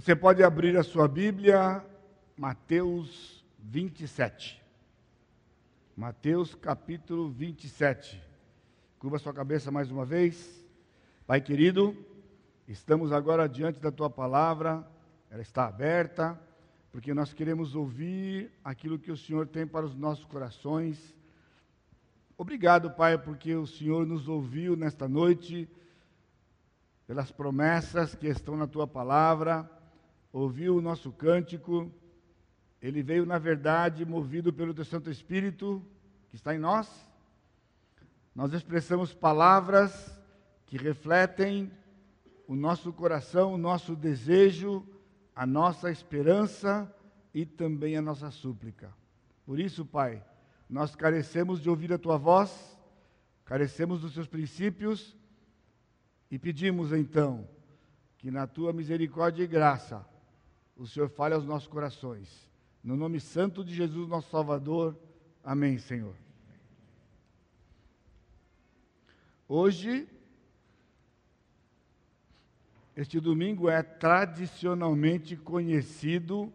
Você pode abrir a sua Bíblia, Mateus 27. Mateus capítulo 27. Curva sua cabeça mais uma vez. Pai querido, estamos agora diante da tua palavra, ela está aberta, porque nós queremos ouvir aquilo que o Senhor tem para os nossos corações. Obrigado, Pai, porque o Senhor nos ouviu nesta noite, pelas promessas que estão na tua palavra ouviu o nosso cântico, ele veio, na verdade, movido pelo teu Santo Espírito que está em nós. Nós expressamos palavras que refletem o nosso coração, o nosso desejo, a nossa esperança e também a nossa súplica. Por isso, Pai, nós carecemos de ouvir a tua voz, carecemos dos seus princípios e pedimos então que na tua misericórdia e graça o Senhor fale aos nossos corações. No nome santo de Jesus, nosso Salvador. Amém, Senhor. Hoje, este domingo é tradicionalmente conhecido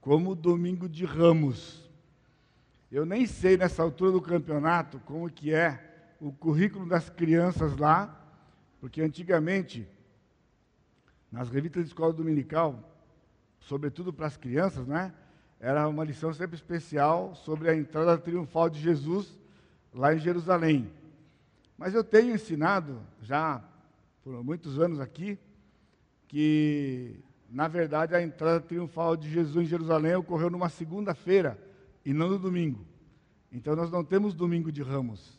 como Domingo de Ramos. Eu nem sei nessa altura do campeonato como que é o currículo das crianças lá, porque antigamente, nas revistas de escola dominical, sobretudo para as crianças, né? Era uma lição sempre especial sobre a entrada triunfal de Jesus lá em Jerusalém. Mas eu tenho ensinado já por muitos anos aqui que na verdade a entrada triunfal de Jesus em Jerusalém ocorreu numa segunda-feira e não no domingo. Então nós não temos domingo de ramos.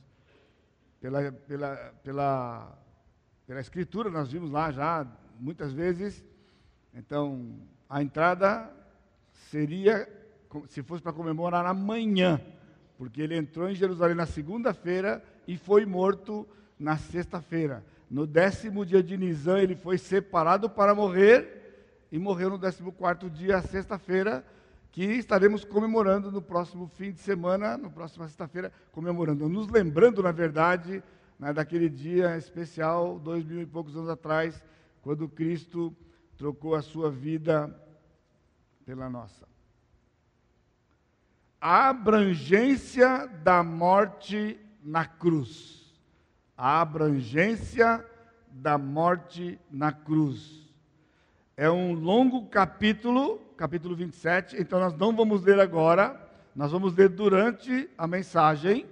Pela, pela, pela, pela escritura nós vimos lá já muitas vezes. Então, a entrada seria, se fosse para comemorar amanhã, porque ele entrou em Jerusalém na segunda-feira e foi morto na sexta-feira. No décimo dia de Nisan, ele foi separado para morrer e morreu no décimo quarto dia, sexta-feira, que estaremos comemorando no próximo fim de semana, no próximo sexta-feira, comemorando, nos lembrando, na verdade, né, daquele dia especial, dois mil e poucos anos atrás, quando Cristo trocou a sua vida pela nossa. A abrangência da morte na cruz. A abrangência da morte na cruz. É um longo capítulo, capítulo 27, então nós não vamos ler agora, nós vamos ler durante a mensagem,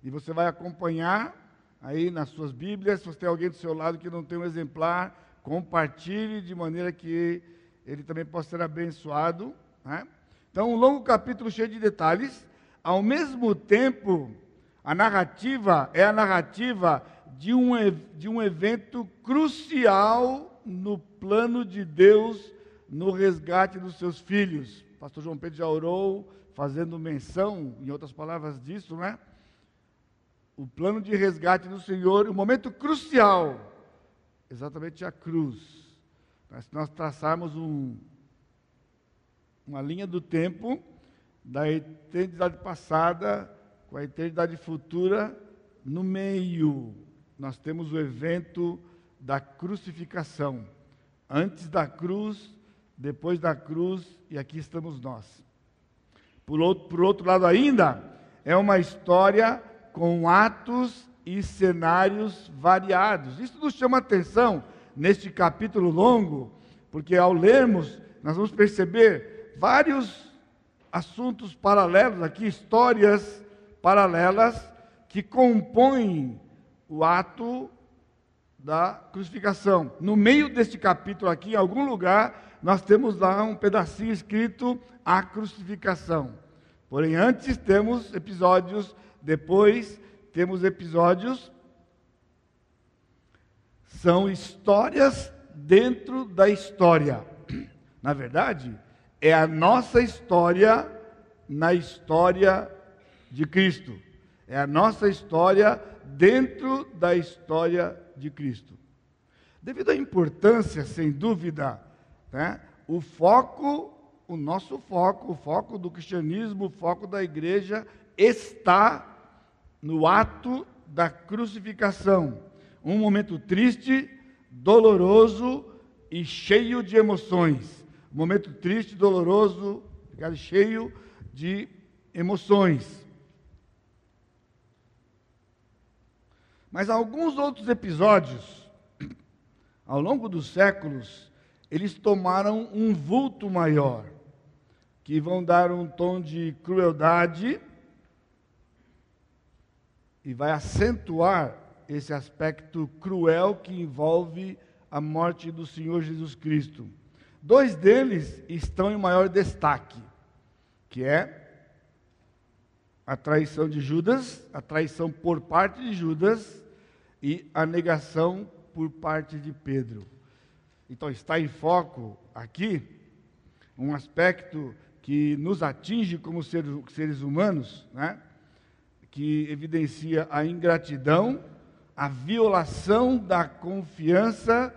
e você vai acompanhar aí nas suas Bíblias. Se você tem alguém do seu lado que não tem um exemplar, compartilhe de maneira que ele também possa ser abençoado. Né? Então, um longo capítulo cheio de detalhes. Ao mesmo tempo, a narrativa é a narrativa de um, de um evento crucial no plano de Deus no resgate dos seus filhos. O pastor João Pedro já orou, fazendo menção, em outras palavras, disso, né? O plano de resgate do Senhor, o momento crucial, exatamente a cruz. Mas se nós traçarmos um, uma linha do tempo da eternidade passada com a eternidade futura, no meio nós temos o evento da crucificação. Antes da cruz, depois da cruz, e aqui estamos nós. Por outro, por outro lado, ainda, é uma história com atos e cenários variados. Isso nos chama atenção neste capítulo longo, porque ao lermos, nós vamos perceber vários assuntos paralelos aqui, histórias paralelas que compõem o ato da crucificação. No meio deste capítulo aqui, em algum lugar, nós temos lá um pedacinho escrito a crucificação. Porém, antes temos episódios, depois temos episódios são histórias dentro da história. Na verdade, é a nossa história na história de Cristo. É a nossa história dentro da história de Cristo. Devido à importância, sem dúvida, né, o foco, o nosso foco, o foco do cristianismo, o foco da igreja está no ato da crucificação um momento triste, doloroso e cheio de emoções. momento triste, doloroso, cheio de emoções. Mas alguns outros episódios, ao longo dos séculos, eles tomaram um vulto maior, que vão dar um tom de crueldade e vai acentuar esse aspecto cruel que envolve a morte do Senhor Jesus Cristo. Dois deles estão em maior destaque, que é a traição de Judas, a traição por parte de Judas e a negação por parte de Pedro. Então está em foco aqui um aspecto que nos atinge como seres humanos, né? Que evidencia a ingratidão, a violação da confiança,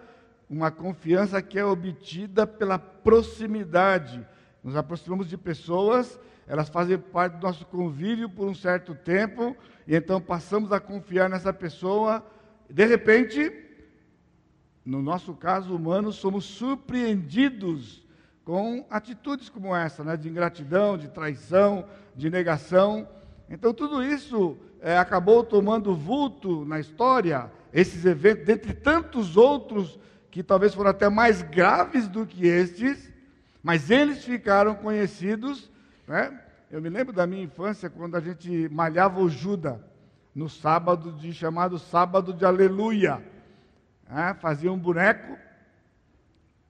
uma confiança que é obtida pela proximidade. Nos aproximamos de pessoas, elas fazem parte do nosso convívio por um certo tempo, e então passamos a confiar nessa pessoa. De repente, no nosso caso humano, somos surpreendidos com atitudes como essa, né, de ingratidão, de traição, de negação. Então, tudo isso é, acabou tomando vulto na história, esses eventos, dentre tantos outros que talvez foram até mais graves do que estes, mas eles ficaram conhecidos. Né? Eu me lembro da minha infância, quando a gente malhava o Judas, no sábado de chamado Sábado de Aleluia. Né? Fazia um boneco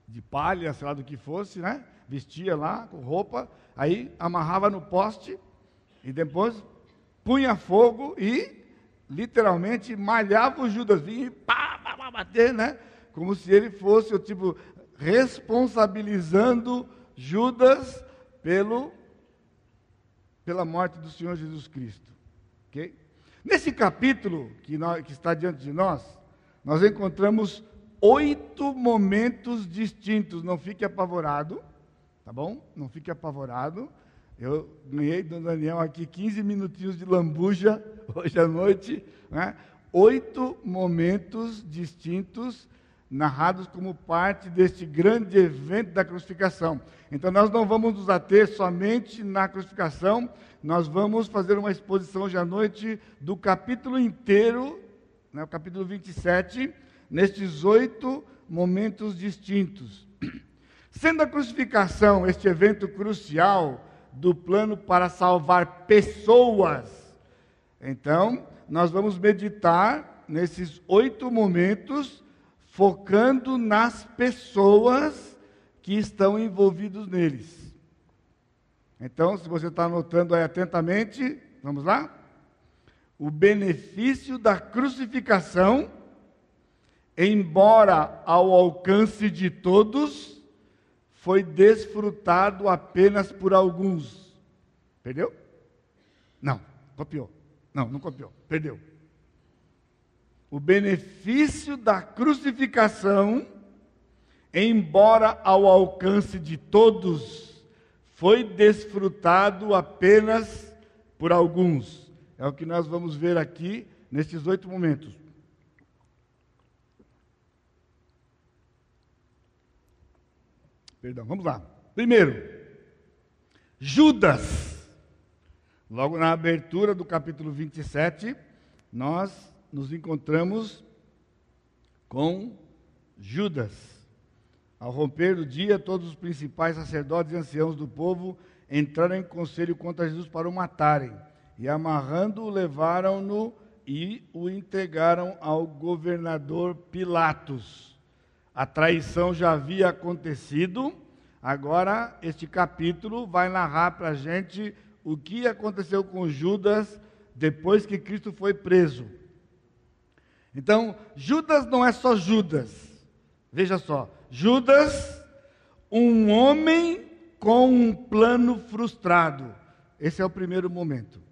de palha, sei lá do que fosse, né? vestia lá com roupa, aí amarrava no poste e depois punha fogo e literalmente malhava o Judas, vinha e pá, pá, pá, bater, né? Como se ele fosse o tipo responsabilizando Judas pelo pela morte do Senhor Jesus Cristo. OK? Nesse capítulo que, nós, que está diante de nós, nós encontramos oito momentos distintos. Não fique apavorado, tá bom? Não fique apavorado. Eu ganhei do Daniel aqui 15 minutinhos de lambuja hoje à noite. Né? Oito momentos distintos narrados como parte deste grande evento da crucificação. Então, nós não vamos nos ater somente na crucificação, nós vamos fazer uma exposição hoje à noite do capítulo inteiro, né, o capítulo 27, nestes oito momentos distintos. Sendo a crucificação este evento crucial, do plano para salvar pessoas. Então, nós vamos meditar nesses oito momentos, focando nas pessoas que estão envolvidos neles. Então, se você está anotando aí atentamente, vamos lá? O benefício da crucificação, embora ao alcance de todos, foi desfrutado apenas por alguns. Perdeu? Não, copiou. Não, não copiou. Perdeu. O benefício da crucificação, embora ao alcance de todos, foi desfrutado apenas por alguns. É o que nós vamos ver aqui nestes oito momentos. Perdão, vamos lá. Primeiro, Judas. Logo na abertura do capítulo 27, nós nos encontramos com Judas. Ao romper do dia, todos os principais sacerdotes e anciãos do povo entraram em conselho contra Jesus para o matarem. E amarrando-o, levaram-no e o entregaram ao governador Pilatos. A traição já havia acontecido, agora este capítulo vai narrar para a gente o que aconteceu com Judas depois que Cristo foi preso. Então, Judas não é só Judas, veja só, Judas, um homem com um plano frustrado. Esse é o primeiro momento.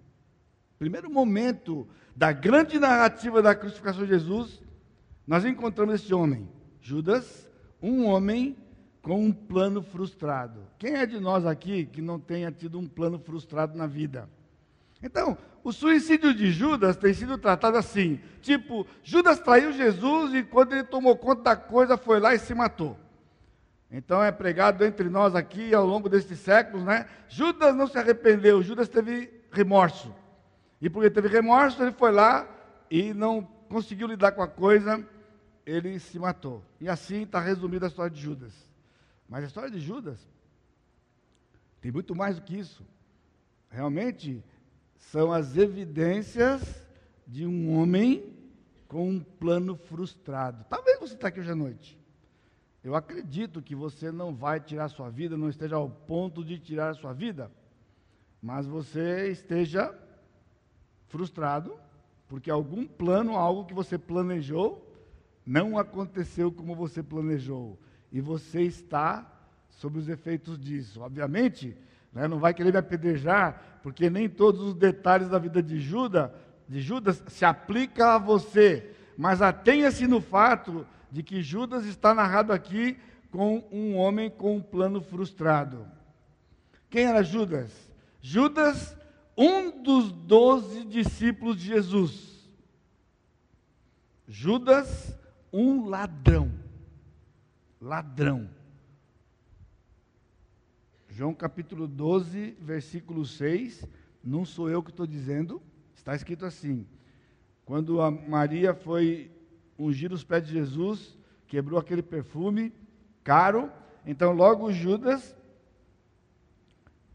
Primeiro momento da grande narrativa da crucificação de Jesus, nós encontramos esse homem. Judas, um homem com um plano frustrado. Quem é de nós aqui que não tenha tido um plano frustrado na vida? Então, o suicídio de Judas tem sido tratado assim: tipo, Judas traiu Jesus e quando ele tomou conta da coisa foi lá e se matou. Então é pregado entre nós aqui ao longo destes séculos, né? Judas não se arrependeu, Judas teve remorso. E porque teve remorso, ele foi lá e não conseguiu lidar com a coisa, ele se matou. E assim está resumida a história de Judas. Mas a história de Judas tem muito mais do que isso. Realmente são as evidências de um homem com um plano frustrado. Talvez você está aqui hoje à noite. Eu acredito que você não vai tirar sua vida, não esteja ao ponto de tirar a sua vida, mas você esteja frustrado, porque algum plano, algo que você planejou, não aconteceu como você planejou. E você está sob os efeitos disso. Obviamente, né, não vai querer me apedrejar, porque nem todos os detalhes da vida de Judas, de Judas se aplica a você. Mas atenha-se no fato de que Judas está narrado aqui com um homem com um plano frustrado. Quem era Judas? Judas um dos doze discípulos de Jesus. Judas, um ladrão. Ladrão. João capítulo 12, versículo 6. Não sou eu que estou dizendo, está escrito assim: Quando a Maria foi ungir os pés de Jesus, quebrou aquele perfume caro, então logo Judas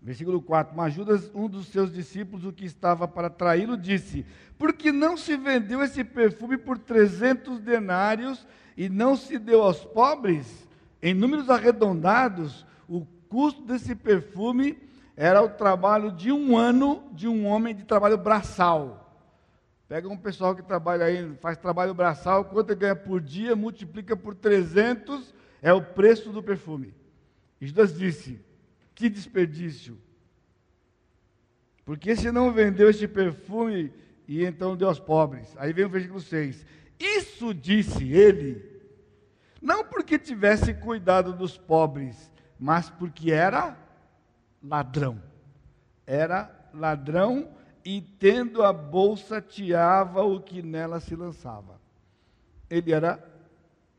Versículo 4: Mas Judas, um dos seus discípulos, o que estava para traí-lo, disse: Por que não se vendeu esse perfume por 300 denários e não se deu aos pobres? Em números arredondados, o custo desse perfume era o trabalho de um ano de um homem de trabalho braçal. Pega um pessoal que trabalha aí, faz trabalho braçal, quanto ele ganha por dia, multiplica por 300, é o preço do perfume. E Judas disse: que desperdício! Porque se não vendeu este perfume e então deu aos pobres. Aí vem o versículo 6. Isso disse ele, não porque tivesse cuidado dos pobres, mas porque era ladrão. Era ladrão e tendo a bolsa tiava o que nela se lançava. Ele era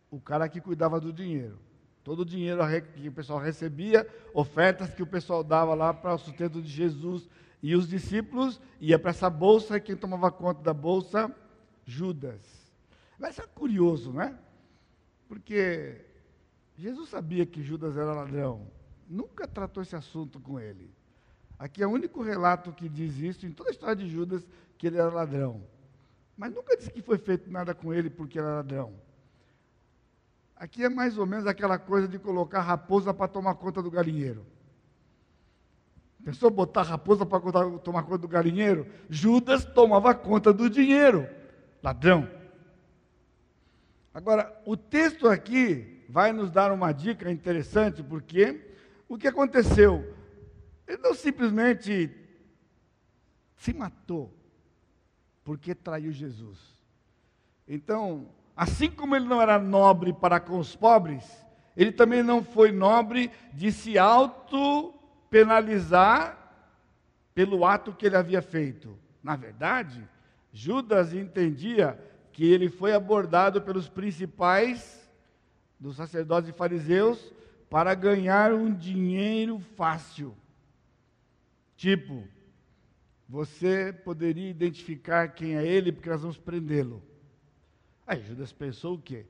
o cara que cuidava do dinheiro. Todo o dinheiro que o pessoal recebia, ofertas que o pessoal dava lá para o sustento de Jesus e os discípulos, ia para essa bolsa, e quem tomava conta da bolsa? Judas. Mas é curioso, né? Porque Jesus sabia que Judas era ladrão, nunca tratou esse assunto com ele. Aqui é o único relato que diz isso em toda a história de Judas, que ele era ladrão. Mas nunca disse que foi feito nada com ele porque era ladrão. Aqui é mais ou menos aquela coisa de colocar raposa para tomar conta do galinheiro. Pensou botar raposa para tomar conta do galinheiro? Judas tomava conta do dinheiro. Ladrão. Agora, o texto aqui vai nos dar uma dica interessante, porque o que aconteceu? Ele não simplesmente se matou porque traiu Jesus. Então, assim como ele não era nobre para com os pobres, ele também não foi nobre de se auto-penalizar pelo ato que ele havia feito. Na verdade, Judas entendia que ele foi abordado pelos principais dos sacerdotes e fariseus para ganhar um dinheiro fácil. Tipo, você poderia identificar quem é ele porque nós vamos prendê-lo. Aí Judas pensou o quê?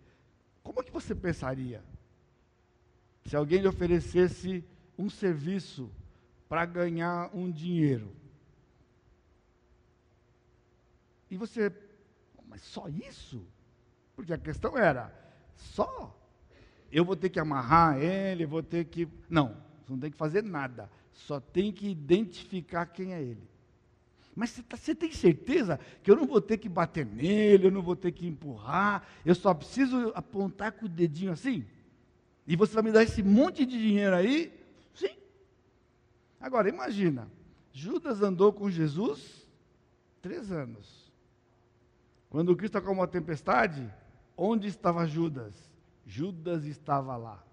Como é que você pensaria se alguém lhe oferecesse um serviço para ganhar um dinheiro? E você, mas só isso? Porque a questão era, só? Eu vou ter que amarrar ele, vou ter que. Não, você não tem que fazer nada. Só tem que identificar quem é ele. Mas você, tá, você, tem certeza que eu não vou ter que bater nele, eu não vou ter que empurrar, eu só preciso apontar com o dedinho assim? E você vai me dar esse monte de dinheiro aí? Sim. Agora, imagina, Judas andou com Jesus três anos. Quando Cristo acalmou uma tempestade, onde estava Judas? Judas estava lá.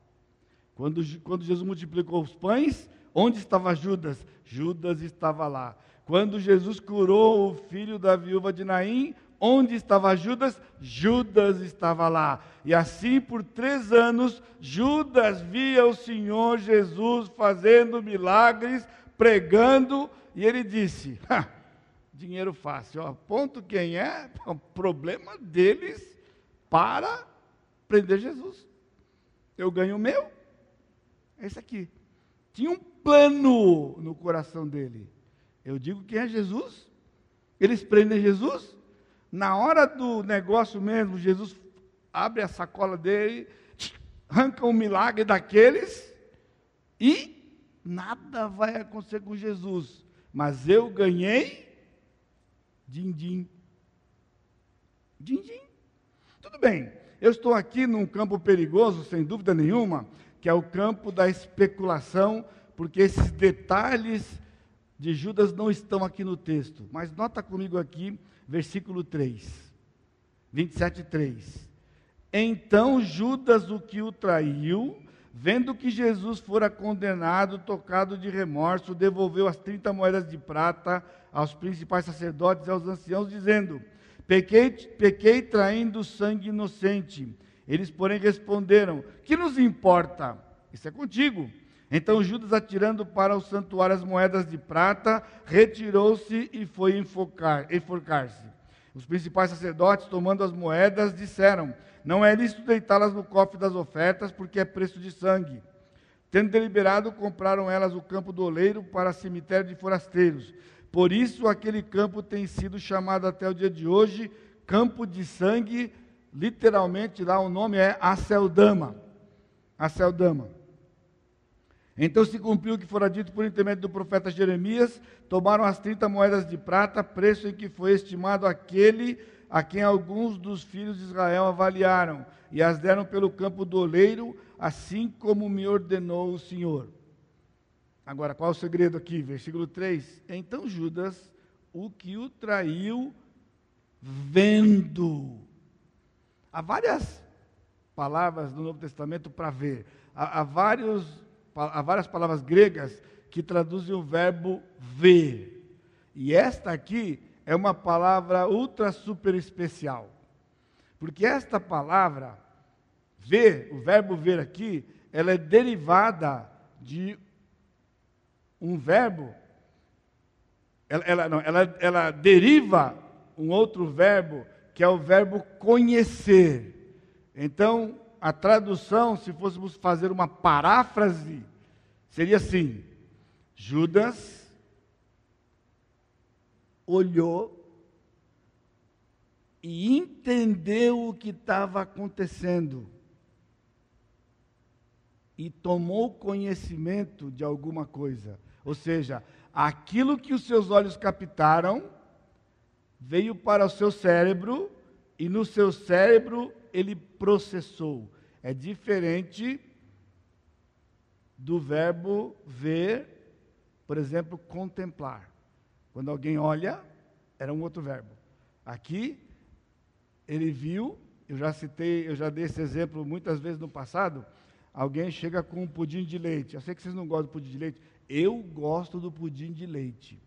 Quando, quando Jesus multiplicou os pães, onde estava Judas? Judas estava lá. Quando Jesus curou o filho da viúva de Naim, Onde estava Judas? Judas estava lá. E assim, por três anos, Judas via o Senhor Jesus fazendo milagres, pregando, e ele disse: dinheiro fácil, aponto quem é, o problema deles para prender Jesus. Eu ganho o meu, é esse aqui. Tinha um plano no coração dele. Eu digo quem é Jesus, eles prendem Jesus, na hora do negócio mesmo, Jesus abre a sacola dele, arranca um milagre daqueles e nada vai acontecer com Jesus. Mas eu ganhei din-din. Din-din. Tudo bem, eu estou aqui num campo perigoso, sem dúvida nenhuma, que é o campo da especulação, porque esses detalhes de Judas não estão aqui no texto. Mas nota comigo aqui versículo 3, 27, 3. Então Judas, o que o traiu, vendo que Jesus fora condenado, tocado de remorso, devolveu as 30 moedas de prata aos principais sacerdotes e aos anciãos, dizendo: Pequei, pequei traindo sangue inocente. Eles, porém, responderam: Que nos importa? Isso é contigo. Então Judas, atirando para o santuário as moedas de prata, retirou-se e foi enforcar-se. Os principais sacerdotes, tomando as moedas, disseram: Não é lícito deitá-las no cofre das ofertas, porque é preço de sangue. Tendo deliberado, compraram elas o campo do oleiro para cemitério de forasteiros. Por isso, aquele campo tem sido chamado até o dia de hoje campo de sangue. Literalmente, lá o nome é Aceldama. Aceldama. Então se cumpriu o que fora dito por intermédio do profeta Jeremias, tomaram as 30 moedas de prata, preço em que foi estimado aquele a quem alguns dos filhos de Israel avaliaram, e as deram pelo campo do oleiro, assim como me ordenou o Senhor. Agora, qual o segredo aqui? Versículo 3. Então Judas, o que o traiu, vendo. Há várias palavras no Novo Testamento para ver. Há, há vários há várias palavras gregas que traduzem o verbo ver. E esta aqui é uma palavra ultra super especial. Porque esta palavra, ver, o verbo ver aqui, ela é derivada de um verbo, ela, ela, não, ela, ela deriva um outro verbo, que é o verbo conhecer. Então, a tradução, se fôssemos fazer uma paráfrase, seria assim: Judas olhou e entendeu o que estava acontecendo e tomou conhecimento de alguma coisa. Ou seja, aquilo que os seus olhos captaram veio para o seu cérebro e no seu cérebro ele processou. É diferente do verbo ver, por exemplo, contemplar. Quando alguém olha, era um outro verbo. Aqui, ele viu, eu já citei, eu já dei esse exemplo muitas vezes no passado. Alguém chega com um pudim de leite. Eu sei que vocês não gostam do pudim de leite. Eu gosto do pudim de leite.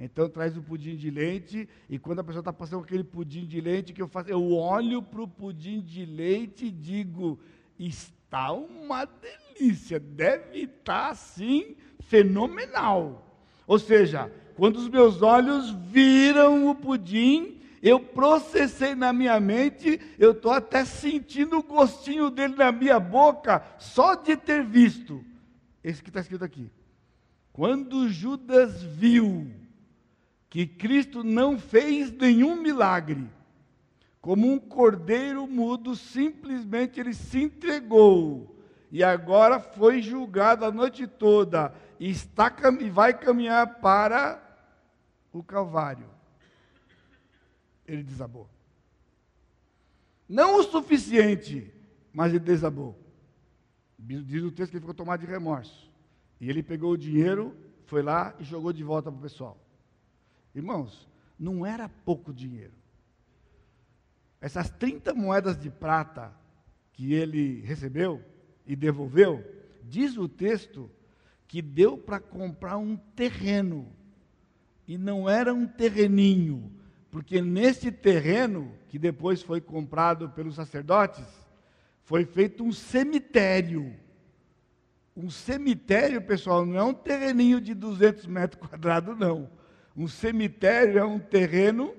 Então traz o pudim de leite e quando a pessoa está passando aquele pudim de leite que eu faço, eu olho para o pudim de leite e digo: está uma delícia, deve estar tá, assim fenomenal. Ou seja, quando os meus olhos viram o pudim, eu processei na minha mente, eu estou até sentindo o gostinho dele na minha boca, só de ter visto. Esse que está escrito aqui. Quando Judas viu que Cristo não fez nenhum milagre. Como um cordeiro mudo, simplesmente ele se entregou e agora foi julgado a noite toda e, está, e vai caminhar para o Calvário. Ele desabou. Não o suficiente, mas ele desabou. Diz o texto que ele ficou tomado de remorso. E ele pegou o dinheiro, foi lá e jogou de volta para o pessoal. Irmãos, não era pouco dinheiro. Essas 30 moedas de prata que ele recebeu e devolveu, diz o texto que deu para comprar um terreno. E não era um terreninho, Porque nesse terreno, que depois foi comprado pelos sacerdotes, foi feito um cemitério. Um cemitério, pessoal, não é um terreninho de 200 metros quadrados, não. Um cemitério é um terreno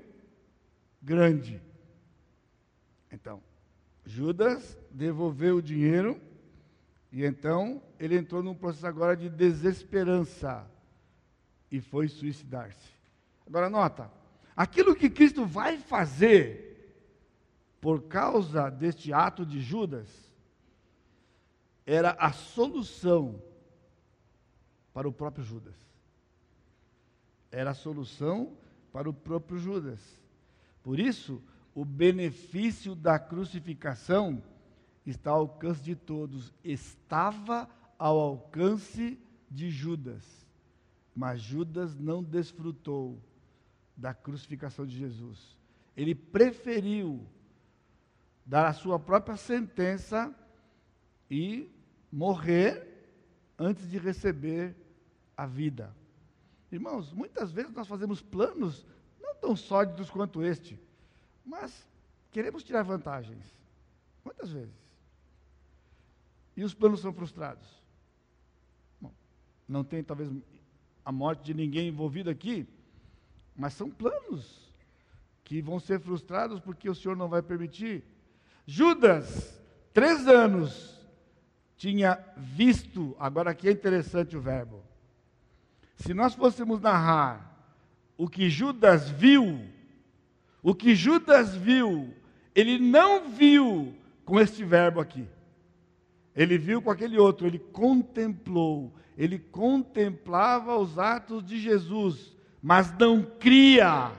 grande. Então, Judas devolveu o dinheiro e então ele entrou num processo agora de desesperança e foi suicidar-se. Agora nota, aquilo que Cristo vai fazer por causa deste ato de Judas era a solução para o próprio Judas. Era a solução para o próprio Judas. Por isso, o benefício da crucificação está ao alcance de todos. Estava ao alcance de Judas, mas Judas não desfrutou da crucificação de Jesus. Ele preferiu dar a sua própria sentença e morrer antes de receber a vida. Irmãos, muitas vezes nós fazemos planos não tão sólidos quanto este, mas queremos tirar vantagens. Quantas vezes? E os planos são frustrados. Bom, não tem talvez a morte de ninguém envolvido aqui, mas são planos que vão ser frustrados porque o Senhor não vai permitir. Judas, três anos, tinha visto, agora aqui é interessante o verbo. Se nós fôssemos narrar o que Judas viu, o que Judas viu, ele não viu com este verbo aqui. Ele viu com aquele outro, ele contemplou, ele contemplava os atos de Jesus, mas não cria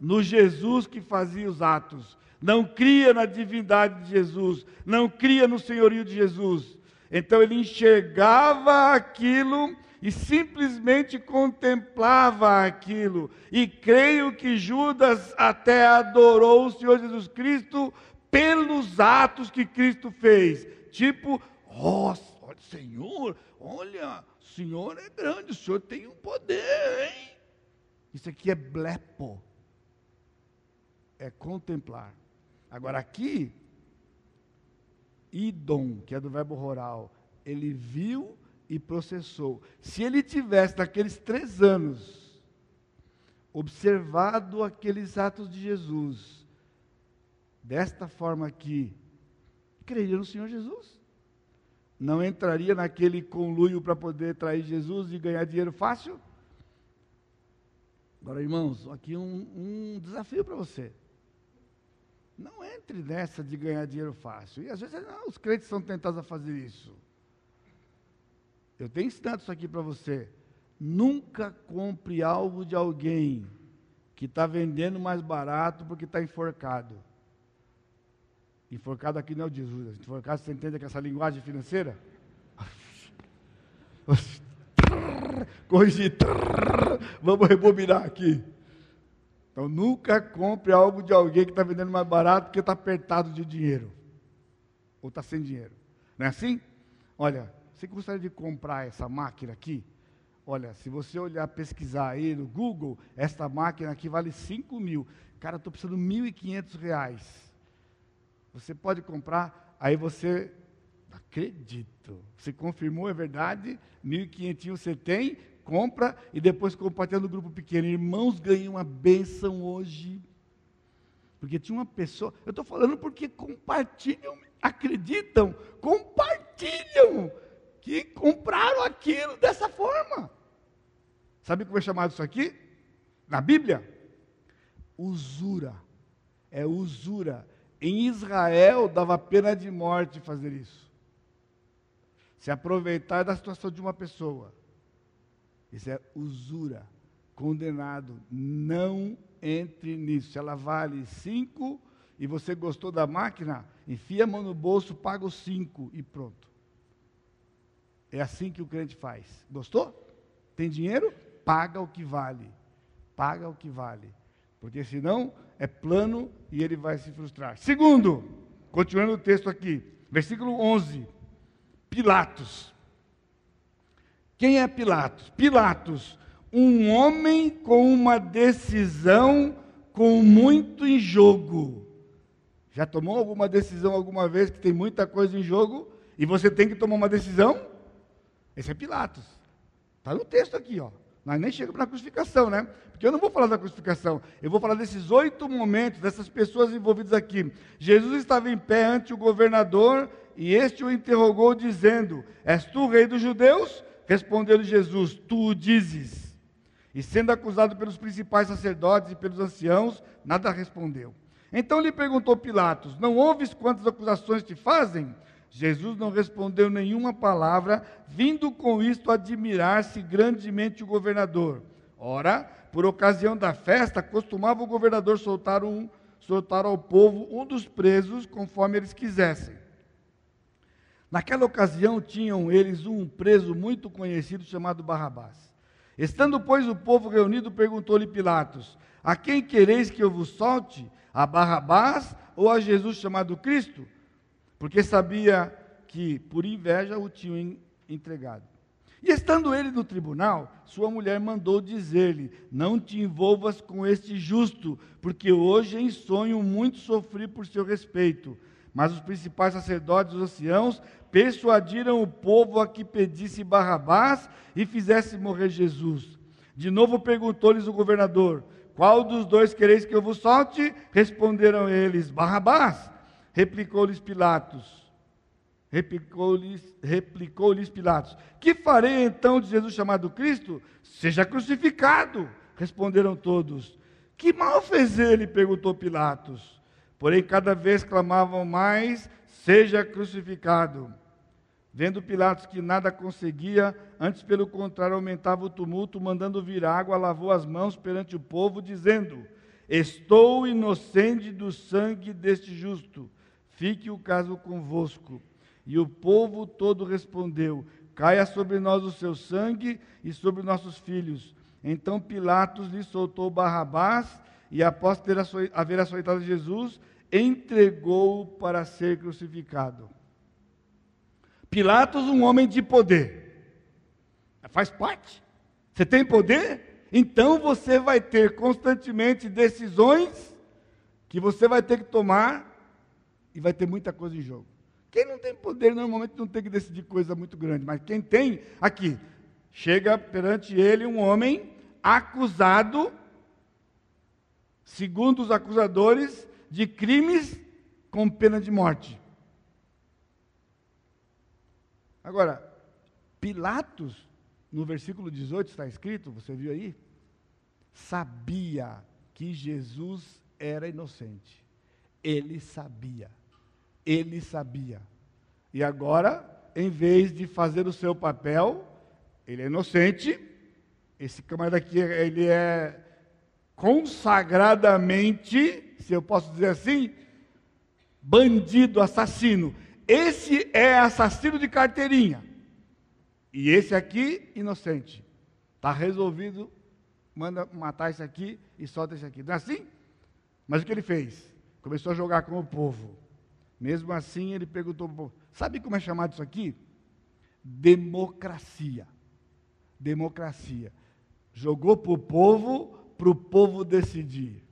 no Jesus que fazia os atos, não cria na divindade de Jesus, não cria no senhorio de Jesus. Então ele enxergava aquilo e simplesmente contemplava aquilo. E creio que Judas até adorou o Senhor Jesus Cristo pelos atos que Cristo fez. Tipo, oh, Senhor, olha, o Senhor é grande, o Senhor tem um poder, hein? Isso aqui é blepo. É contemplar. Agora aqui, idom, que é do verbo rural, ele viu e processou. Se ele tivesse, naqueles três anos, observado aqueles atos de Jesus, desta forma aqui, creria no Senhor Jesus. Não entraria naquele conluio para poder trair Jesus e ganhar dinheiro fácil? Agora, irmãos, aqui um, um desafio para você. Não entre nessa de ganhar dinheiro fácil. E às vezes não, os crentes são tentados a fazer isso. Eu tenho ensinado isso aqui para você. Nunca compre algo de alguém que está vendendo mais barato porque está enforcado. Enforcado aqui não é o Judas. Enforcado, você entende que essa linguagem financeira? Corrigir. Vamos rebobinar aqui. Então nunca compre algo de alguém que está vendendo mais barato porque está apertado de dinheiro. Ou está sem dinheiro. Não é assim? Olha, você gostaria de comprar essa máquina aqui? Olha, se você olhar, pesquisar aí no Google, esta máquina aqui vale 5 mil. Cara, estou precisando de 1.500 reais. Você pode comprar, aí você, acredito, você confirmou, é verdade, 1.500 você tem, compra e depois compartilha no grupo pequeno. Irmãos, ganhei uma bênção hoje. Porque tinha uma pessoa, eu estou falando porque compartilham, acreditam, compartilham que compraram aquilo dessa forma. Sabe como é chamado isso aqui? Na Bíblia? Usura. É usura. Em Israel dava pena de morte fazer isso. Se aproveitar da situação de uma pessoa. Isso é usura. Condenado. Não entre nisso. Ela vale cinco e você gostou da máquina, enfia a mão no bolso, paga os cinco e pronto. É assim que o crente faz. Gostou? Tem dinheiro? Paga o que vale. Paga o que vale. Porque senão é plano e ele vai se frustrar. Segundo, continuando o texto aqui, versículo 11. Pilatos. Quem é Pilatos? Pilatos, um homem com uma decisão com muito em jogo. Já tomou alguma decisão alguma vez que tem muita coisa em jogo e você tem que tomar uma decisão? Esse é Pilatos. Está no texto aqui, ó. Nós nem chegamos na crucificação, né? Porque eu não vou falar da crucificação, eu vou falar desses oito momentos, dessas pessoas envolvidas aqui. Jesus estava em pé ante o governador e este o interrogou, dizendo: És tu rei dos judeus? Respondeu-lhe Jesus: Tu o dizes. E sendo acusado pelos principais sacerdotes e pelos anciãos, nada respondeu. Então lhe perguntou Pilatos: Não ouves quantas acusações te fazem? Jesus não respondeu nenhuma palavra, vindo com isto admirar-se grandemente o governador. Ora, por ocasião da festa, costumava o governador soltar, um, soltar ao povo um dos presos, conforme eles quisessem. Naquela ocasião tinham eles um preso muito conhecido chamado Barrabás. Estando, pois, o povo reunido, perguntou-lhe Pilatos: A quem quereis que eu vos solte? A Barrabás ou a Jesus chamado Cristo? Porque sabia que, por inveja, o tinham entregado. E estando ele no tribunal, sua mulher mandou dizer-lhe: Não te envolvas com este justo, porque hoje em sonho muito sofri por seu respeito. Mas os principais sacerdotes, os anciãos, persuadiram o povo a que pedisse Barrabás e fizesse morrer Jesus. De novo perguntou-lhes o governador: Qual dos dois quereis que eu vos solte? Responderam eles: Barrabás. Replicou-lhes Pilatos. Replicou-lhes replicou Pilatos: Que farei então de Jesus chamado Cristo? Seja crucificado. Responderam todos. Que mal fez ele? perguntou Pilatos. Porém, cada vez clamavam mais: Seja crucificado. Vendo Pilatos que nada conseguia, antes pelo contrário aumentava o tumulto, mandando vir água, lavou as mãos perante o povo, dizendo: Estou inocente do sangue deste justo, fique o caso convosco. E o povo todo respondeu: Caia sobre nós o seu sangue e sobre nossos filhos. Então Pilatos lhe soltou Barrabás e, após ter haver açoitado Jesus, entregou-o para ser crucificado. Pilatos, um homem de poder. Faz parte. Você tem poder? Então você vai ter constantemente decisões que você vai ter que tomar e vai ter muita coisa em jogo. Quem não tem poder normalmente não tem que decidir coisa muito grande, mas quem tem, aqui, chega perante ele um homem acusado, segundo os acusadores, de crimes com pena de morte. Agora, Pilatos, no versículo 18 está escrito, você viu aí? Sabia que Jesus era inocente. Ele sabia. Ele sabia. E agora, em vez de fazer o seu papel, ele é inocente. Esse camarada aqui, ele é consagradamente, se eu posso dizer assim, bandido, assassino. Esse é assassino de carteirinha. E esse aqui, inocente. Está resolvido, manda matar esse aqui e solta esse aqui. Não é assim? Mas o que ele fez? Começou a jogar com o povo. Mesmo assim, ele perguntou sabe como é chamado isso aqui? Democracia. Democracia. Jogou para o povo, para o povo decidir.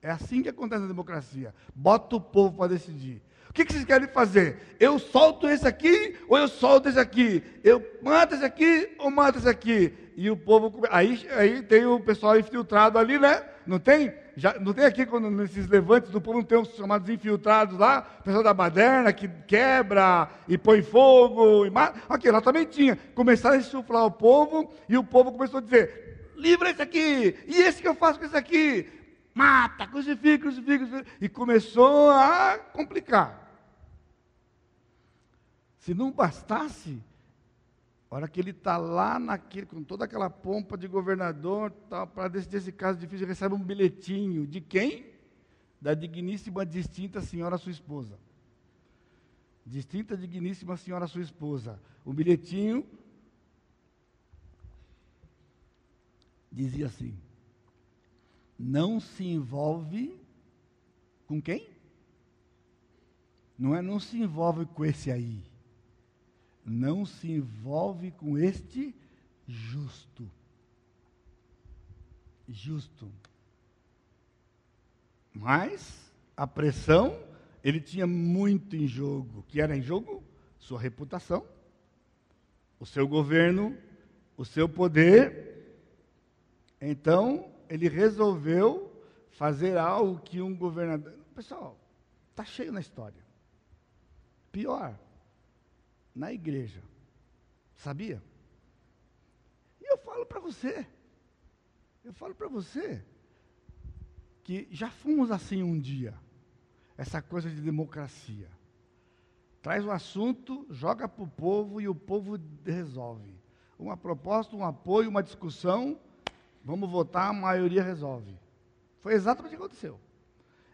É assim que acontece na democracia. Bota o povo para decidir. O que, que vocês querem fazer? Eu solto esse aqui ou eu solto esse aqui? Eu mato esse aqui ou mato esse aqui? E o povo. Aí, aí tem o pessoal infiltrado ali, né? Não tem? Já, não tem aqui, quando, nesses levantes do povo, não tem os chamados infiltrados lá? Pessoal da baderna que quebra e põe fogo e mata. Aqui, lá também tinha. Começaram a insuflar o povo e o povo começou a dizer: livra esse aqui, e esse que eu faço com esse aqui? mata, crucifica, crucifica, crucifica. E começou a complicar. Se não bastasse, a hora que ele está lá naquele, com toda aquela pompa de governador, tá, para decidir esse caso difícil, recebe um bilhetinho. De quem? Da digníssima, distinta senhora sua esposa. Distinta, digníssima senhora sua esposa. O bilhetinho dizia assim: não se envolve com quem? Não é não se envolve com esse aí. Não se envolve com este justo. Justo. Mas a pressão, ele tinha muito em jogo. que era em jogo? Sua reputação, o seu governo, o seu poder. Então, ele resolveu fazer algo que um governador. Pessoal, está cheio na história. Pior, na igreja. Sabia? E eu falo para você, eu falo para você, que já fomos assim um dia. Essa coisa de democracia. Traz o assunto, joga para o povo e o povo resolve. Uma proposta, um apoio, uma discussão, vamos votar, a maioria resolve. Foi exatamente o que aconteceu.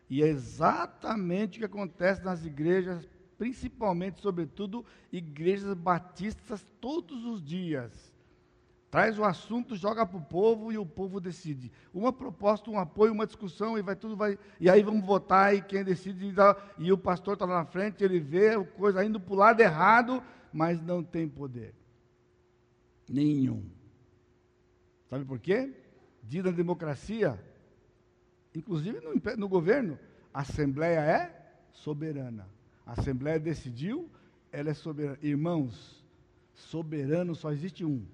E é exatamente o que acontece nas igrejas, principalmente, sobretudo, igrejas batistas, todos os dias. Traz o assunto, joga para o povo e o povo decide. Uma proposta, um apoio, uma discussão e vai tudo vai. E aí vamos votar e quem decide e o pastor está lá na frente, ele vê a coisa indo para o lado errado, mas não tem poder nenhum. Sabe por quê? Diz na democracia, inclusive no, no governo, a Assembleia é soberana. A Assembleia decidiu, ela é soberana. Irmãos, soberano só existe um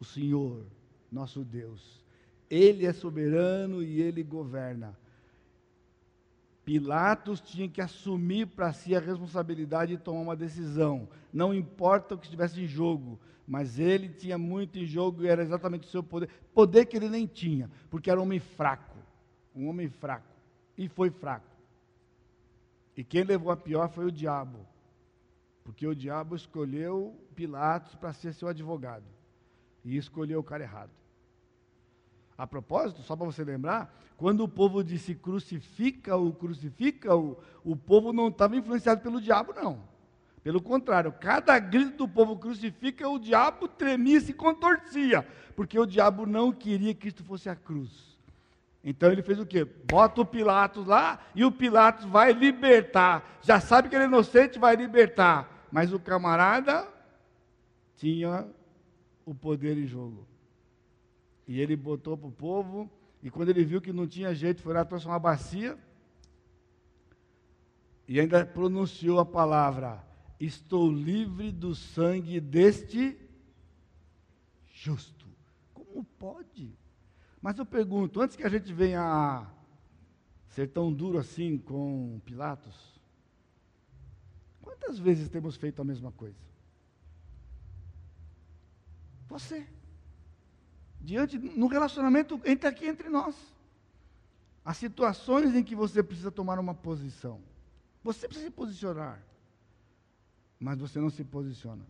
o Senhor, nosso Deus. Ele é soberano e ele governa. Pilatos tinha que assumir para si a responsabilidade de tomar uma decisão. Não importa o que estivesse em jogo, mas ele tinha muito em jogo e era exatamente o seu poder. Poder que ele nem tinha, porque era um homem fraco. Um homem fraco. E foi fraco. E quem levou a pior foi o diabo. Porque o diabo escolheu Pilatos para ser seu advogado e escolheu o cara errado. A propósito, só para você lembrar, quando o povo disse crucifica-o, crucifica-o, o povo não estava influenciado pelo diabo, não. Pelo contrário, cada grito do povo crucifica, o diabo tremia e se contorcia, porque o diabo não queria que Cristo fosse a cruz. Então ele fez o quê? Bota o Pilatos lá e o Pilatos vai libertar. Já sabe que ele é inocente, vai libertar. Mas o camarada tinha o poder em jogo. E ele botou para o povo, e quando ele viu que não tinha jeito, foi lá, trouxe uma bacia, e ainda pronunciou a palavra: Estou livre do sangue deste justo. Como pode? Mas eu pergunto, antes que a gente venha a ser tão duro assim com Pilatos, quantas vezes temos feito a mesma coisa? Você. Diante, no relacionamento entre aqui entre nós. Há situações em que você precisa tomar uma posição. Você precisa se posicionar. Mas você não se posiciona.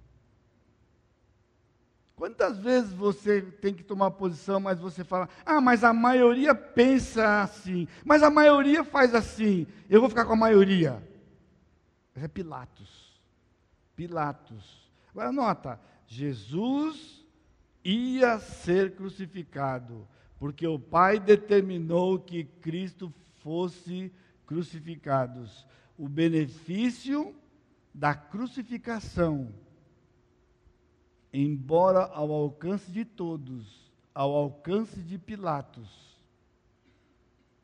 Quantas vezes você tem que tomar posição, mas você fala, ah, mas a maioria pensa assim, mas a maioria faz assim, eu vou ficar com a maioria. É Pilatos. Pilatos. Agora nota, Jesus ia ser crucificado, porque o Pai determinou que Cristo fosse crucificado. O benefício da crucificação, embora ao alcance de todos, ao alcance de Pilatos,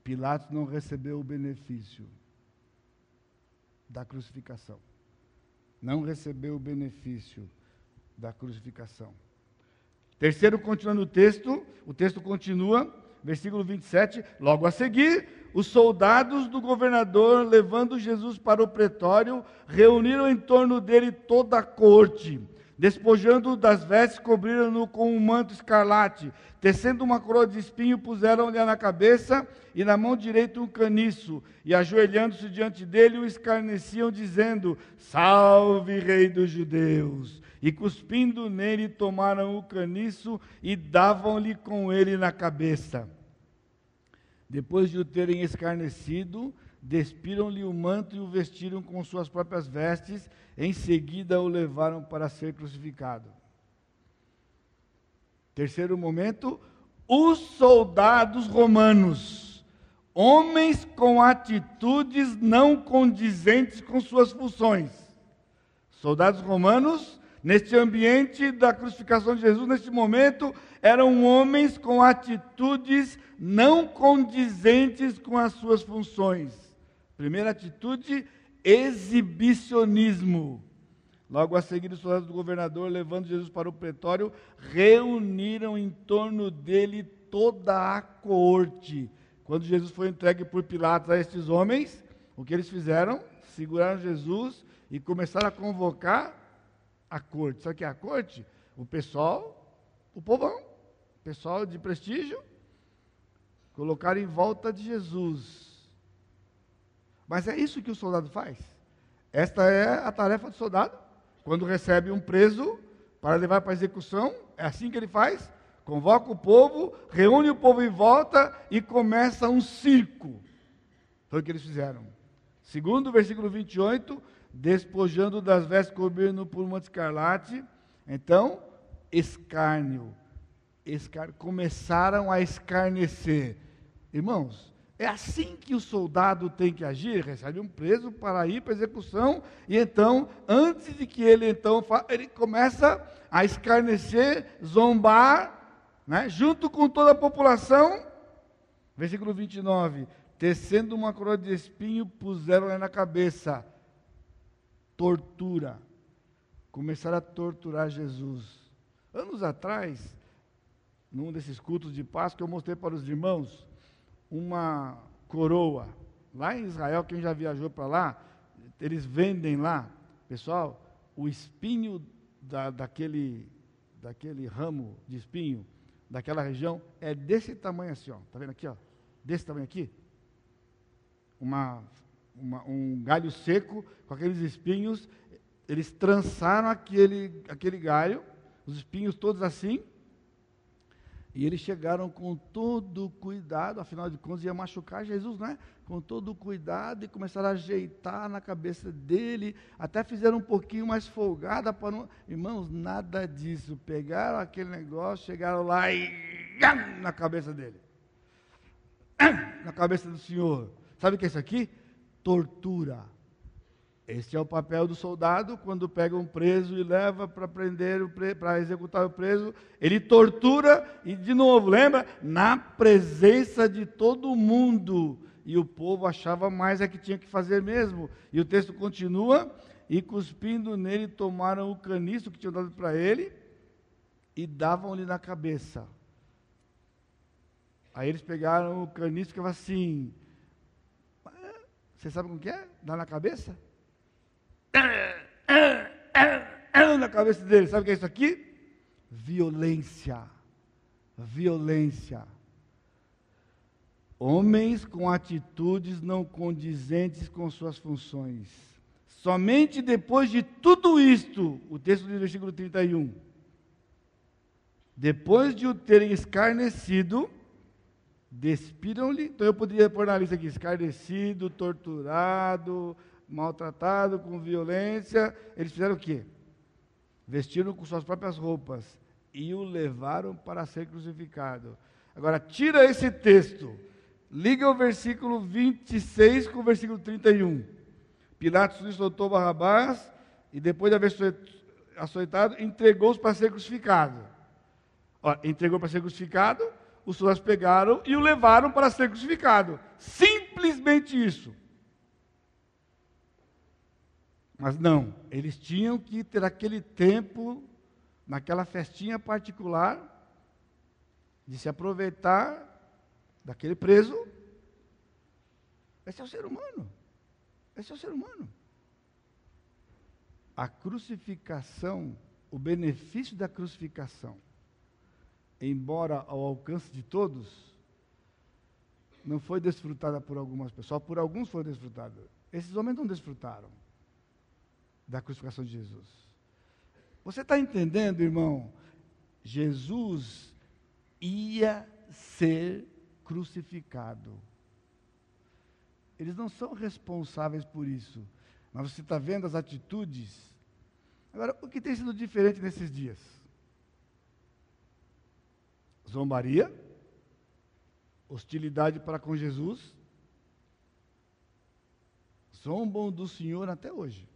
Pilatos não recebeu o benefício da crucificação. Não recebeu o benefício da crucificação. Terceiro, continuando o texto, o texto continua, versículo 27. Logo a seguir, os soldados do governador, levando Jesus para o pretório, reuniram em torno dele toda a corte. Despojando-o das vestes, cobriram-no com um manto escarlate. Tecendo uma coroa de espinho, puseram-lhe na cabeça e na mão direita um caniço. E ajoelhando-se diante dele, o escarneciam, dizendo: Salve, Rei dos Judeus! e cuspindo nele, tomaram o caniço e davam-lhe com ele na cabeça. Depois de o terem escarnecido, despiram-lhe o manto e o vestiram com suas próprias vestes, em seguida o levaram para ser crucificado. Terceiro momento, os soldados romanos, homens com atitudes não condizentes com suas funções. Soldados romanos Neste ambiente da crucificação de Jesus, neste momento, eram homens com atitudes não condizentes com as suas funções. Primeira atitude, exibicionismo. Logo a seguir, os soldados do governador, levando Jesus para o pretório, reuniram em torno dele toda a corte. Quando Jesus foi entregue por Pilatos a estes homens, o que eles fizeram? Seguraram Jesus e começaram a convocar a corte. Sabe o que é a corte? O pessoal, o povão, pessoal de prestígio, colocaram em volta de Jesus. Mas é isso que o soldado faz. Esta é a tarefa do soldado. Quando recebe um preso para levar para a execução, é assim que ele faz: convoca o povo, reúne o povo em volta e começa um circo. Foi o que eles fizeram. Segundo o versículo 28, despojando das vestes cobrindo por uma escarlate, então, escárnio. Escar... Começaram a escarnecer. Irmãos, é assim que o soldado tem que agir, recebe um preso para ir para a execução, e então, antes de que ele então ele começa a escarnecer, zombar, né, junto com toda a população. Versículo 29, tecendo uma coroa de espinho, puseram-lhe na cabeça. Tortura. Começaram a torturar Jesus. Anos atrás, num desses cultos de Páscoa, eu mostrei para os irmãos uma coroa. Lá em Israel, quem já viajou para lá, eles vendem lá, pessoal, o espinho da, daquele, daquele ramo de espinho, daquela região, é desse tamanho assim, ó. Tá vendo aqui, ó? Desse tamanho aqui. Uma, uma, um galho seco com aqueles espinhos. Eles trançaram aquele, aquele galho, os espinhos todos assim, e eles chegaram com todo cuidado, afinal de contas ia machucar Jesus, né? Com todo cuidado e começaram a ajeitar na cabeça dele, até fizeram um pouquinho mais folgada para não. Irmãos, nada disso. Pegaram aquele negócio, chegaram lá e. na cabeça dele. Na cabeça do Senhor. Sabe o que é isso aqui? Tortura. Este é o papel do soldado quando pega um preso e leva para prender, para executar o preso. Ele tortura e, de novo, lembra? Na presença de todo mundo. E o povo achava mais é que tinha que fazer mesmo. E o texto continua: e cuspindo nele, tomaram o caniço que tinham dado para ele e davam-lhe na cabeça. Aí eles pegaram o caniço que era assim. Você sabe como que é? Dá na cabeça? Na cabeça dele. Sabe o que é isso aqui? Violência. Violência. Homens com atitudes não condizentes com suas funções. Somente depois de tudo isto, o texto do versículo 31, depois de o terem escarnecido, despiram-lhe. Então eu poderia pôr na lista aqui: escarnecido, torturado, maltratado, com violência, eles fizeram o quê? Vestiram com suas próprias roupas e o levaram para ser crucificado. Agora, tira esse texto, liga o versículo 26 com o versículo 31. Pilatos soltou Barrabás e depois de haver açoitado, entregou-os para ser crucificado. Ó, entregou para ser crucificado, os soldados pegaram e o levaram para ser crucificado. Simplesmente isso. Mas não, eles tinham que ter aquele tempo, naquela festinha particular, de se aproveitar daquele preso. Esse é o ser humano. Esse é o ser humano. A crucificação, o benefício da crucificação, embora ao alcance de todos, não foi desfrutada por algumas pessoas, por alguns foi desfrutada. Esses homens não desfrutaram da crucificação de Jesus. Você está entendendo, irmão? Jesus ia ser crucificado. Eles não são responsáveis por isso. Mas você está vendo as atitudes. Agora, o que tem sido diferente nesses dias? Zombaria, hostilidade para com Jesus, zombam do Senhor até hoje.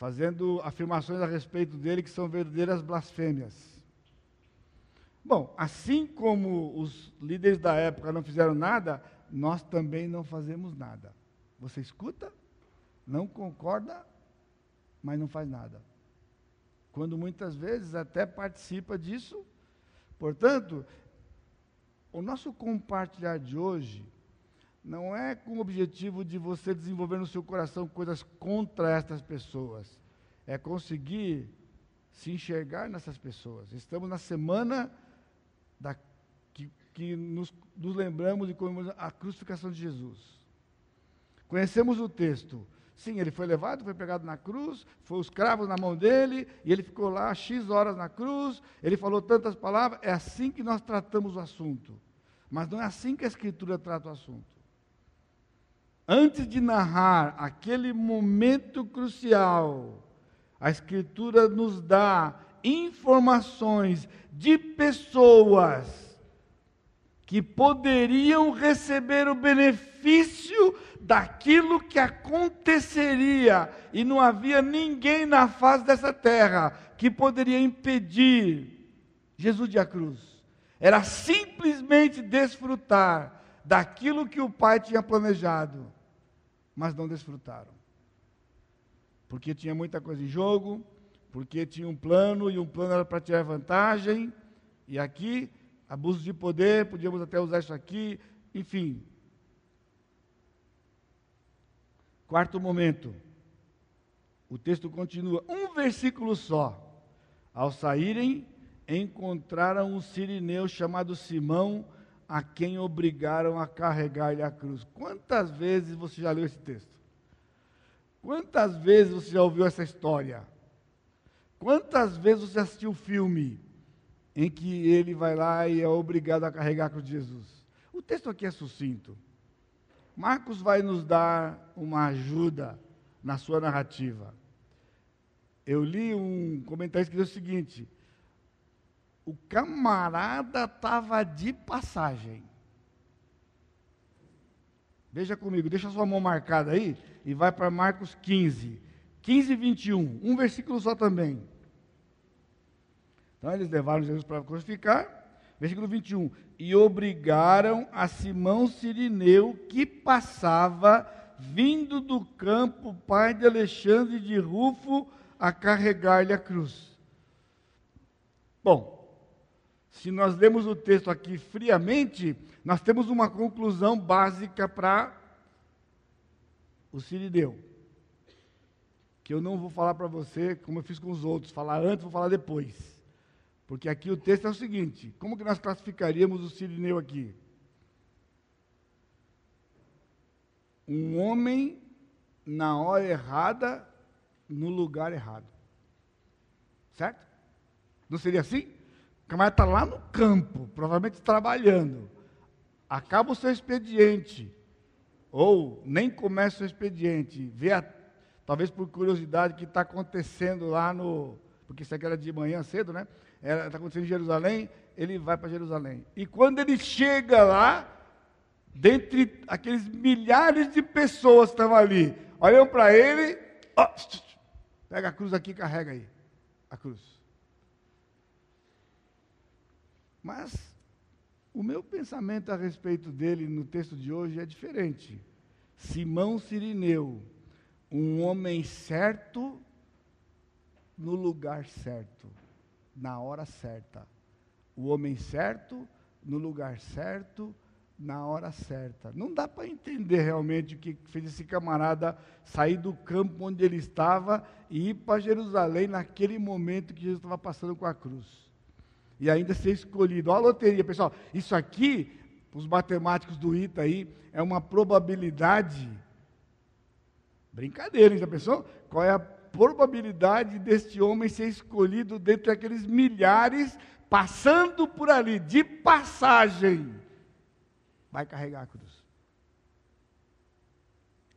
Fazendo afirmações a respeito dele que são verdadeiras blasfêmias. Bom, assim como os líderes da época não fizeram nada, nós também não fazemos nada. Você escuta, não concorda, mas não faz nada. Quando muitas vezes até participa disso. Portanto, o nosso compartilhar de hoje não é com o objetivo de você desenvolver no seu coração coisas contra estas pessoas. É conseguir se enxergar nessas pessoas. Estamos na semana da, que, que nos, nos lembramos e comemoramos a crucificação de Jesus. Conhecemos o texto. Sim, ele foi levado, foi pegado na cruz, foi os cravos na mão dele, e ele ficou lá X horas na cruz, ele falou tantas palavras. É assim que nós tratamos o assunto. Mas não é assim que a Escritura trata o assunto antes de narrar aquele momento crucial, a Escritura nos dá informações de pessoas que poderiam receber o benefício daquilo que aconteceria, e não havia ninguém na face dessa terra que poderia impedir Jesus de a cruz. Era simplesmente desfrutar daquilo que o Pai tinha planejado mas não desfrutaram. Porque tinha muita coisa em jogo, porque tinha um plano e um plano era para tirar vantagem, e aqui, abuso de poder, podíamos até usar isso aqui, enfim. Quarto momento, o texto continua, um versículo só. Ao saírem, encontraram um sirineu chamado Simão, a quem obrigaram a carregar-lhe a cruz. Quantas vezes você já leu esse texto? Quantas vezes você já ouviu essa história? Quantas vezes você assistiu o filme em que ele vai lá e é obrigado a carregar a cruz de Jesus? O texto aqui é sucinto. Marcos vai nos dar uma ajuda na sua narrativa. Eu li um comentário que diz o seguinte: o camarada estava de passagem. Veja comigo, deixa sua mão marcada aí e vai para Marcos 15. 15 e 21, um versículo só também. Então eles levaram Jesus para crucificar. Versículo 21. E obrigaram a Simão Sirineu, que passava, vindo do campo, pai de Alexandre de Rufo, a carregar-lhe a cruz. Bom, se nós lemos o texto aqui friamente, nós temos uma conclusão básica para o Sirineu. Que eu não vou falar para você como eu fiz com os outros, falar antes, vou falar depois. Porque aqui o texto é o seguinte: como que nós classificaríamos o Sirineu aqui? Um homem na hora errada, no lugar errado. Certo? Não seria assim? Camarada está lá no campo, provavelmente trabalhando. Acaba o seu expediente. Ou nem começa o expediente. Vê, a, talvez por curiosidade, o que está acontecendo lá no. Porque isso aqui era de manhã cedo, né? Está acontecendo em Jerusalém. Ele vai para Jerusalém. E quando ele chega lá, dentre aqueles milhares de pessoas que estavam ali, olham para ele. Ó, pega a cruz aqui e carrega aí. A cruz. Mas o meu pensamento a respeito dele no texto de hoje é diferente. Simão Sirineu, um homem certo no lugar certo, na hora certa. O homem certo no lugar certo, na hora certa. Não dá para entender realmente o que fez esse camarada sair do campo onde ele estava e ir para Jerusalém naquele momento que Jesus estava passando com a cruz e ainda ser escolhido. Olha a loteria, pessoal. Isso aqui, os matemáticos do ITA aí, é uma probabilidade. Brincadeira, hein, já pensou? Qual é a probabilidade deste homem ser escolhido dentre aqueles milhares passando por ali, de passagem? Vai carregar a cruz.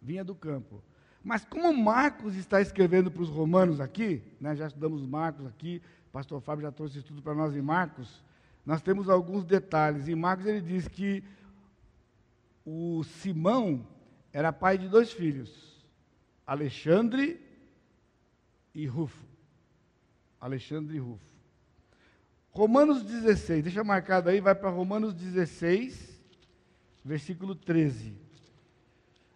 Vinha do campo. Mas como Marcos está escrevendo para os romanos aqui, né, já estudamos Marcos aqui, pastor Fábio já trouxe isso tudo para nós em Marcos, nós temos alguns detalhes. Em Marcos ele diz que o Simão era pai de dois filhos, Alexandre e Rufo. Alexandre e Rufo. Romanos 16, deixa marcado aí, vai para Romanos 16, versículo 13.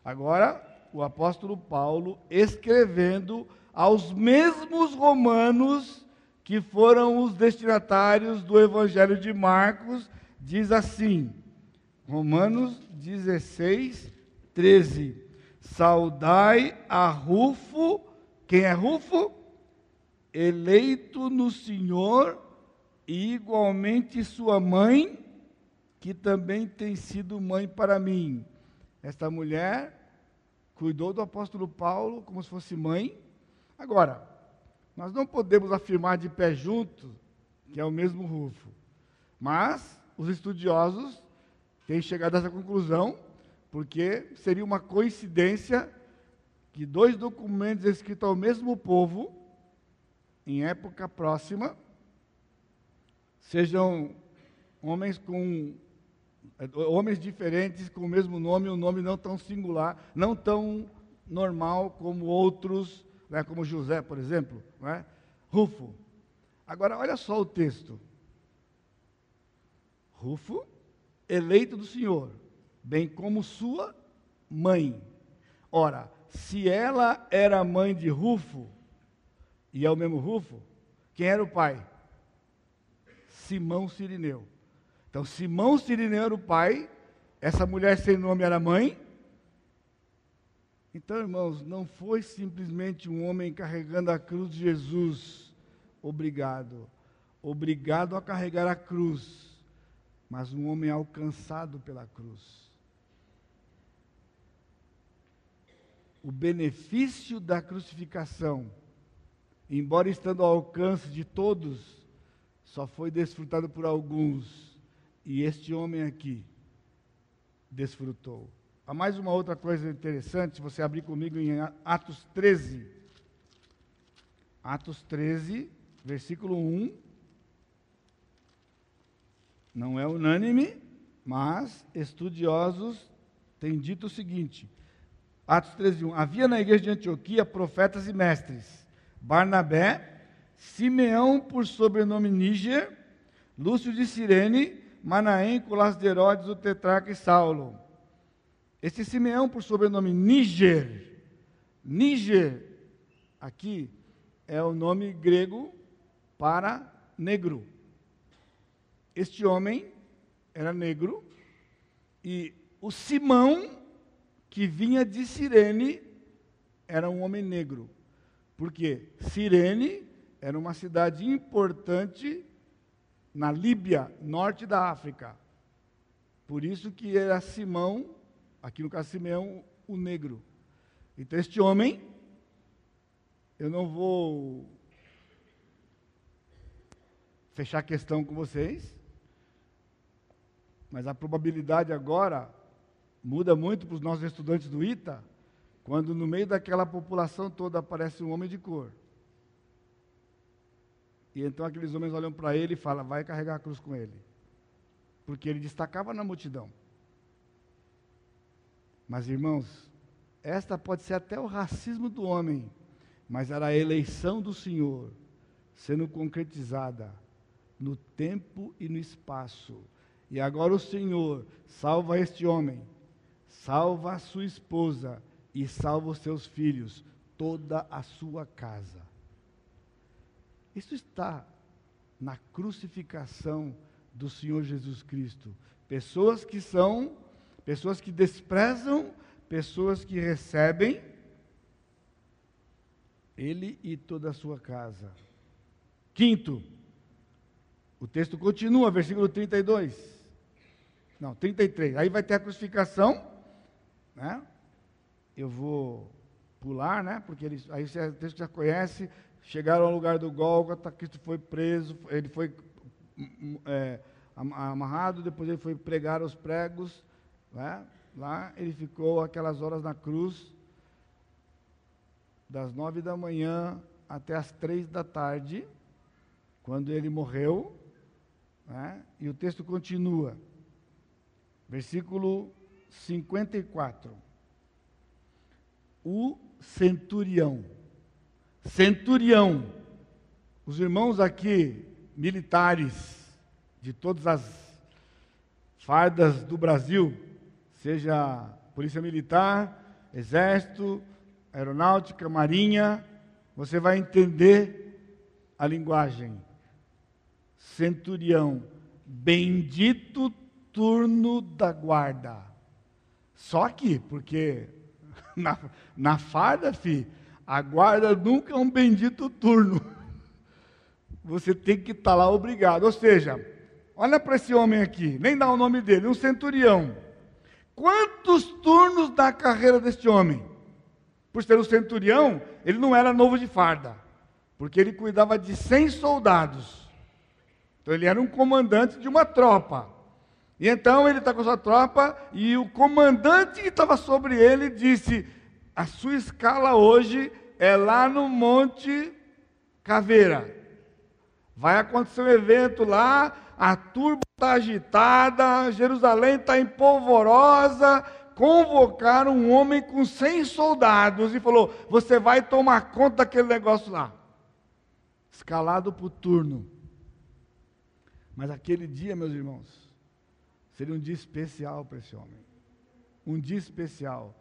Agora, o apóstolo Paulo escrevendo aos mesmos romanos que foram os destinatários do Evangelho de Marcos, diz assim, Romanos 16, 13: Saudai a Rufo, quem é Rufo? Eleito no Senhor, e igualmente sua mãe, que também tem sido mãe para mim. Esta mulher cuidou do apóstolo Paulo como se fosse mãe. Agora, nós não podemos afirmar de pé junto que é o mesmo Rufo, mas os estudiosos têm chegado a essa conclusão, porque seria uma coincidência que dois documentos escritos ao mesmo povo, em época próxima, sejam homens com homens diferentes com o mesmo nome, um nome não tão singular, não tão normal como outros, né, como José, por exemplo, né? Rufo. Agora, olha só o texto. Rufo, eleito do Senhor, bem como sua mãe. Ora, se ela era mãe de Rufo, e é o mesmo Rufo, quem era o pai? Simão Sirineu. Então, Simão Sirineu era o pai, essa mulher sem nome era mãe. Então, irmãos, não foi simplesmente um homem carregando a cruz de Jesus, obrigado, obrigado a carregar a cruz, mas um homem alcançado pela cruz. O benefício da crucificação, embora estando ao alcance de todos, só foi desfrutado por alguns. E este homem aqui desfrutou. Há mais uma outra coisa interessante, se você abrir comigo em Atos 13. Atos 13, versículo 1. Não é unânime, mas estudiosos têm dito o seguinte: Atos 13, 1. Havia na igreja de Antioquia profetas e mestres: Barnabé, Simeão, por sobrenome Níger, Lúcio de Cirene, Manaém, Colás de Herodes, o tetrarca e Saulo. Este Simeão, por sobrenome Níger, Níger, aqui é o nome grego para negro. Este homem era negro e o Simão, que vinha de Cirene, era um homem negro. Porque Cirene era uma cidade importante na Líbia, norte da África. Por isso que era Simão, aqui no caso Simeão, o negro. Então este homem, eu não vou fechar a questão com vocês, mas a probabilidade agora muda muito para os nossos estudantes do ITA, quando no meio daquela população toda aparece um homem de cor. E então aqueles homens olham para ele e falam: vai carregar a cruz com ele. Porque ele destacava na multidão. Mas irmãos, esta pode ser até o racismo do homem, mas era a eleição do Senhor sendo concretizada no tempo e no espaço. E agora o Senhor salva este homem, salva a sua esposa e salva os seus filhos, toda a sua casa. Isso está na crucificação do Senhor Jesus Cristo. Pessoas que são, pessoas que desprezam, pessoas que recebem ele e toda a sua casa. Quinto, o texto continua, versículo 32. Não, 33. Aí vai ter a crucificação, né? Eu vou pular, né? Porque eles, aí você, o texto já conhece, chegaram ao lugar do Gólgota, Cristo foi preso, ele foi é, amarrado, depois ele foi pregar os pregos, né? lá ele ficou aquelas horas na cruz, das nove da manhã até as três da tarde, quando ele morreu, né? e o texto continua, versículo 54. O centurião, centurião. Os irmãos aqui, militares, de todas as fardas do Brasil, seja Polícia Militar, Exército, Aeronáutica, Marinha, você vai entender a linguagem. Centurião, bendito turno da guarda. Só aqui, porque na, na farda, fi, a guarda nunca é um bendito turno. Você tem que estar tá lá obrigado. Ou seja, olha para esse homem aqui, nem dá o nome dele, um centurião. Quantos turnos da carreira deste homem? Por ser um centurião, ele não era novo de farda, porque ele cuidava de 100 soldados. Então ele era um comandante de uma tropa. E então ele está com a sua tropa e o comandante que estava sobre ele disse: A sua escala hoje é lá no Monte Caveira. Vai acontecer um evento lá, a turba está agitada, Jerusalém está empolvorosa. Convocaram um homem com 100 soldados e falou: Você vai tomar conta daquele negócio lá. Escalado por turno. Mas aquele dia, meus irmãos, Seria um dia especial para esse homem. Um dia especial.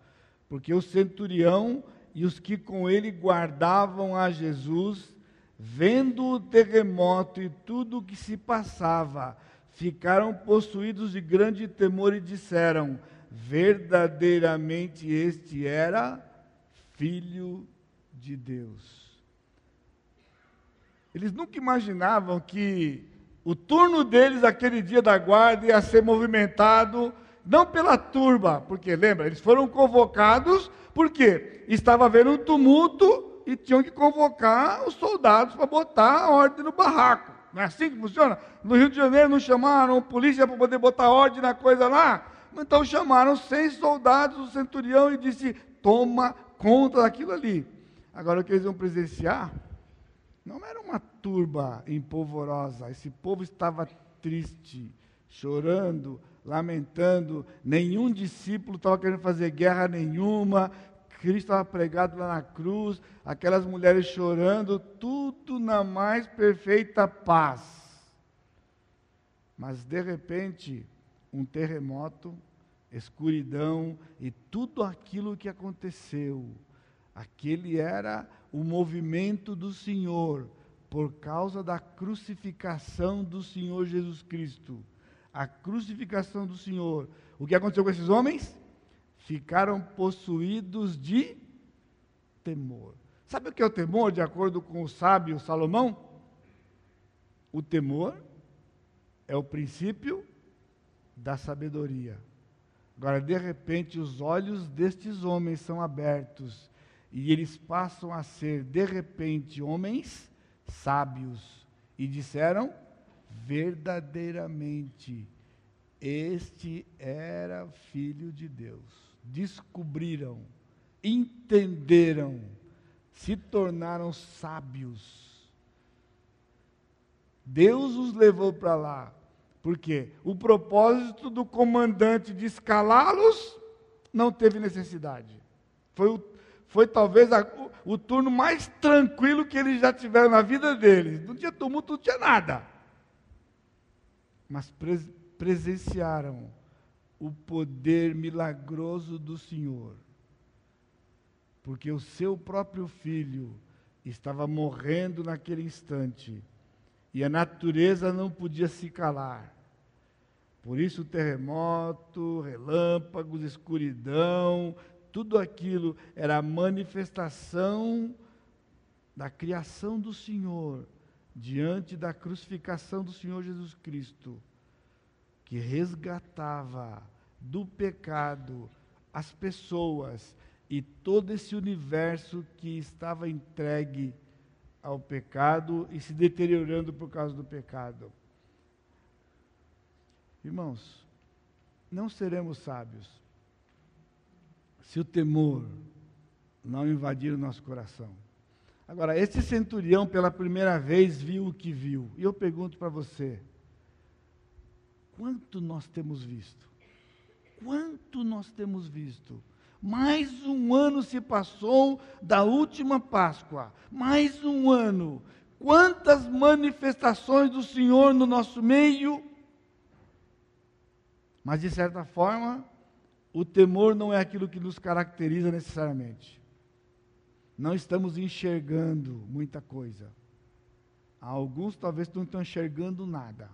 Porque o centurião e os que com ele guardavam a Jesus, vendo o terremoto e tudo o que se passava, ficaram possuídos de grande temor e disseram: verdadeiramente este era filho de Deus. Eles nunca imaginavam que o turno deles aquele dia da guarda ia ser movimentado não pela turba, porque lembra, eles foram convocados porque estava havendo um tumulto e tinham que convocar os soldados para botar a ordem no barraco. Não é assim que funciona? No Rio de Janeiro não chamaram polícia para poder botar ordem na coisa lá? Então chamaram seis soldados, o centurião, e disse: toma conta daquilo ali. Agora o que eles vão presenciar não era uma turba empolvorosa, esse povo estava triste, chorando, lamentando. Nenhum discípulo estava querendo fazer guerra nenhuma. Cristo estava pregado lá na cruz, aquelas mulheres chorando, tudo na mais perfeita paz. Mas de repente, um terremoto, escuridão e tudo aquilo que aconteceu. Aquele era o movimento do Senhor por causa da crucificação do Senhor Jesus Cristo. A crucificação do Senhor. O que aconteceu com esses homens? Ficaram possuídos de temor. Sabe o que é o temor, de acordo com o sábio Salomão? O temor é o princípio da sabedoria. Agora, de repente, os olhos destes homens são abertos e eles passam a ser, de repente, homens sábios. E disseram: verdadeiramente, este era filho de Deus. Descobriram, entenderam, se tornaram sábios. Deus os levou para lá. Porque o propósito do comandante de escalá-los não teve necessidade. Foi o foi talvez a, o, o, turno mais tranquilo que eles já tiveram na vida deles. Não tinha tumulto, não tinha nada. Mas pres, presenciaram o poder milagroso do Senhor. Porque o seu próprio filho estava morrendo naquele instante. E a natureza não podia se calar. Por isso, terremoto, relâmpagos, escuridão, tudo aquilo era a manifestação da criação do Senhor diante da crucificação do Senhor Jesus Cristo, que resgatava do pecado as pessoas e todo esse universo que estava entregue ao pecado e se deteriorando por causa do pecado. Irmãos, não seremos sábios se o temor não invadir o nosso coração. Agora, esse centurião pela primeira vez viu o que viu. E eu pergunto para você: quanto nós temos visto? Quanto nós temos visto? Mais um ano se passou da última Páscoa. Mais um ano. Quantas manifestações do Senhor no nosso meio. Mas, de certa forma, o temor não é aquilo que nos caracteriza necessariamente. Não estamos enxergando muita coisa. Alguns talvez não estão enxergando nada.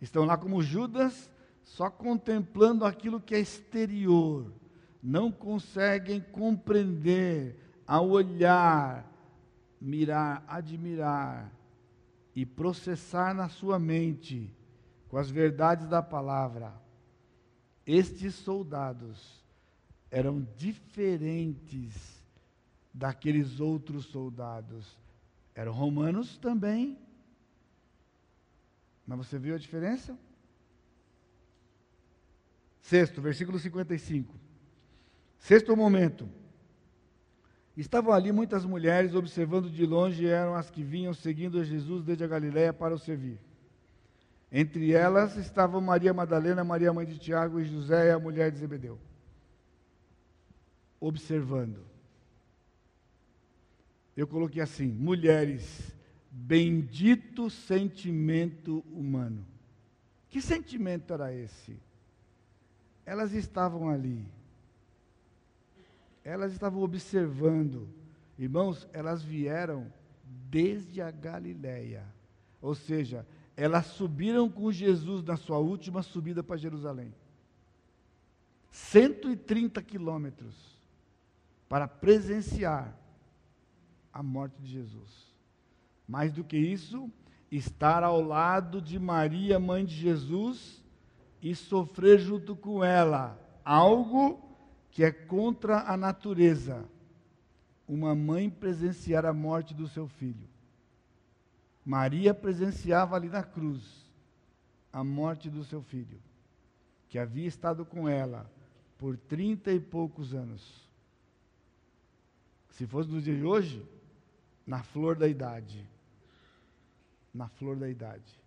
Estão lá como Judas, só contemplando aquilo que é exterior. Não conseguem compreender, a olhar, mirar, admirar e processar na sua mente com as verdades da palavra. Estes soldados eram diferentes daqueles outros soldados. Eram romanos também. Mas você viu a diferença? Sexto, versículo 55. Sexto momento. Estavam ali muitas mulheres observando de longe, eram as que vinham seguindo Jesus desde a Galiléia para o servir. Entre elas estavam Maria Madalena, Maria mãe de Tiago e José e a mulher de Zebedeu. Observando. Eu coloquei assim: mulheres, bendito sentimento humano. Que sentimento era esse? Elas estavam ali elas estavam observando. Irmãos, elas vieram desde a Galiléia. Ou seja, elas subiram com Jesus na sua última subida para Jerusalém. 130 quilômetros para presenciar a morte de Jesus. Mais do que isso, estar ao lado de Maria, mãe de Jesus, e sofrer junto com ela algo que é contra a natureza uma mãe presenciar a morte do seu filho. Maria presenciava ali na cruz a morte do seu filho, que havia estado com ela por trinta e poucos anos. Se fosse nos dias de hoje, na flor da idade. Na flor da idade.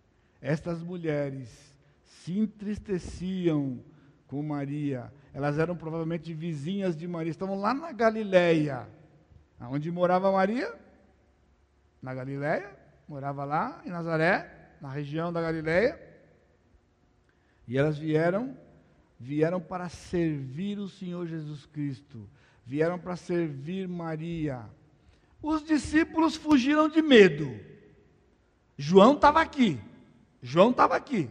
Estas mulheres se entristeciam com Maria elas eram provavelmente vizinhas de Maria, estavam lá na Galileia. Onde morava Maria? Na Galileia, morava lá em Nazaré, na região da Galileia. E elas vieram, vieram para servir o Senhor Jesus Cristo, vieram para servir Maria. Os discípulos fugiram de medo. João estava aqui. João estava aqui.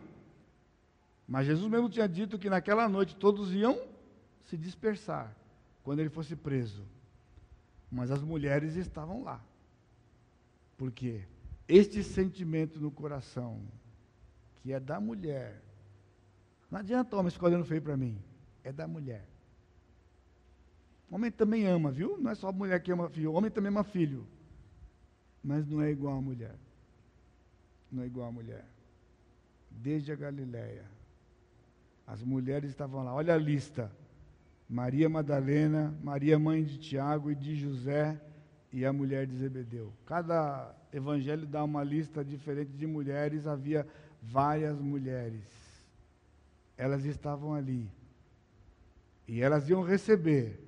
Mas Jesus mesmo tinha dito que naquela noite todos iam se dispersar quando ele fosse preso. Mas as mulheres estavam lá. Porque este sentimento no coração, que é da mulher, não adianta o homem ficar feio para mim, é da mulher. O homem também ama, viu? Não é só a mulher que ama filho, o homem também ama filho. Mas não é igual a mulher. Não é igual a mulher. Desde a Galileia, as mulheres estavam lá. Olha a lista. Maria Madalena, Maria mãe de Tiago e de José e a mulher de Zebedeu. Cada evangelho dá uma lista diferente de mulheres, havia várias mulheres. Elas estavam ali. E elas iam receber,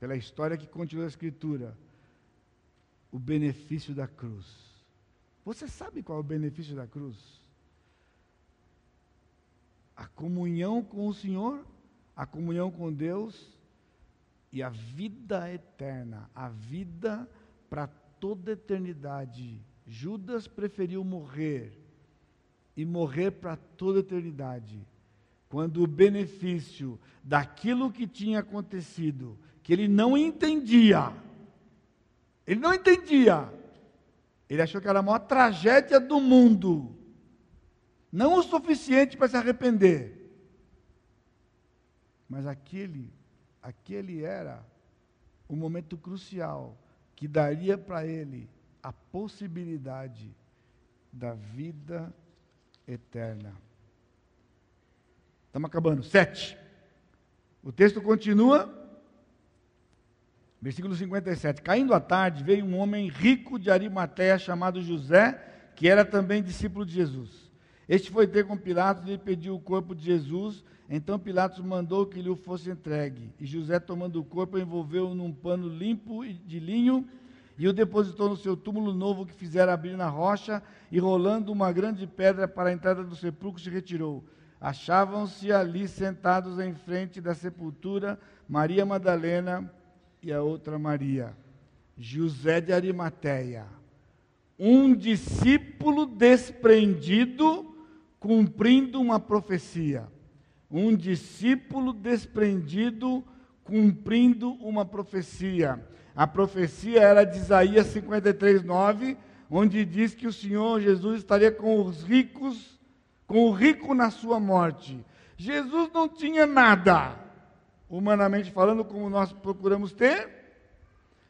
pela história que continua a Escritura, o benefício da cruz. Você sabe qual é o benefício da cruz? A comunhão com o Senhor a comunhão com Deus e a vida eterna, a vida para toda eternidade. Judas preferiu morrer e morrer para toda eternidade, quando o benefício daquilo que tinha acontecido, que ele não entendia, ele não entendia, ele achou que era a maior tragédia do mundo, não o suficiente para se arrepender. Mas aquele, aquele era o momento crucial que daria para ele a possibilidade da vida eterna. Estamos acabando. Sete. O texto continua. Versículo 57. Caindo à tarde, veio um homem rico de Arimateia chamado José, que era também discípulo de Jesus. Este foi ter com Pilatos e lhe pediu o corpo de Jesus. Então Pilatos mandou que lhe fosse entregue. E José, tomando o corpo, envolveu-o num pano limpo de linho e o depositou no seu túmulo novo que fizera abrir na rocha, e rolando uma grande pedra para a entrada do sepulcro, se retirou. Achavam-se ali sentados em frente da sepultura Maria Madalena e a outra Maria, José de Arimateia, um discípulo desprendido cumprindo uma profecia. Um discípulo desprendido cumprindo uma profecia. A profecia era de Isaías 53, 9, onde diz que o Senhor Jesus estaria com os ricos, com o rico na sua morte. Jesus não tinha nada, humanamente falando, como nós procuramos ter,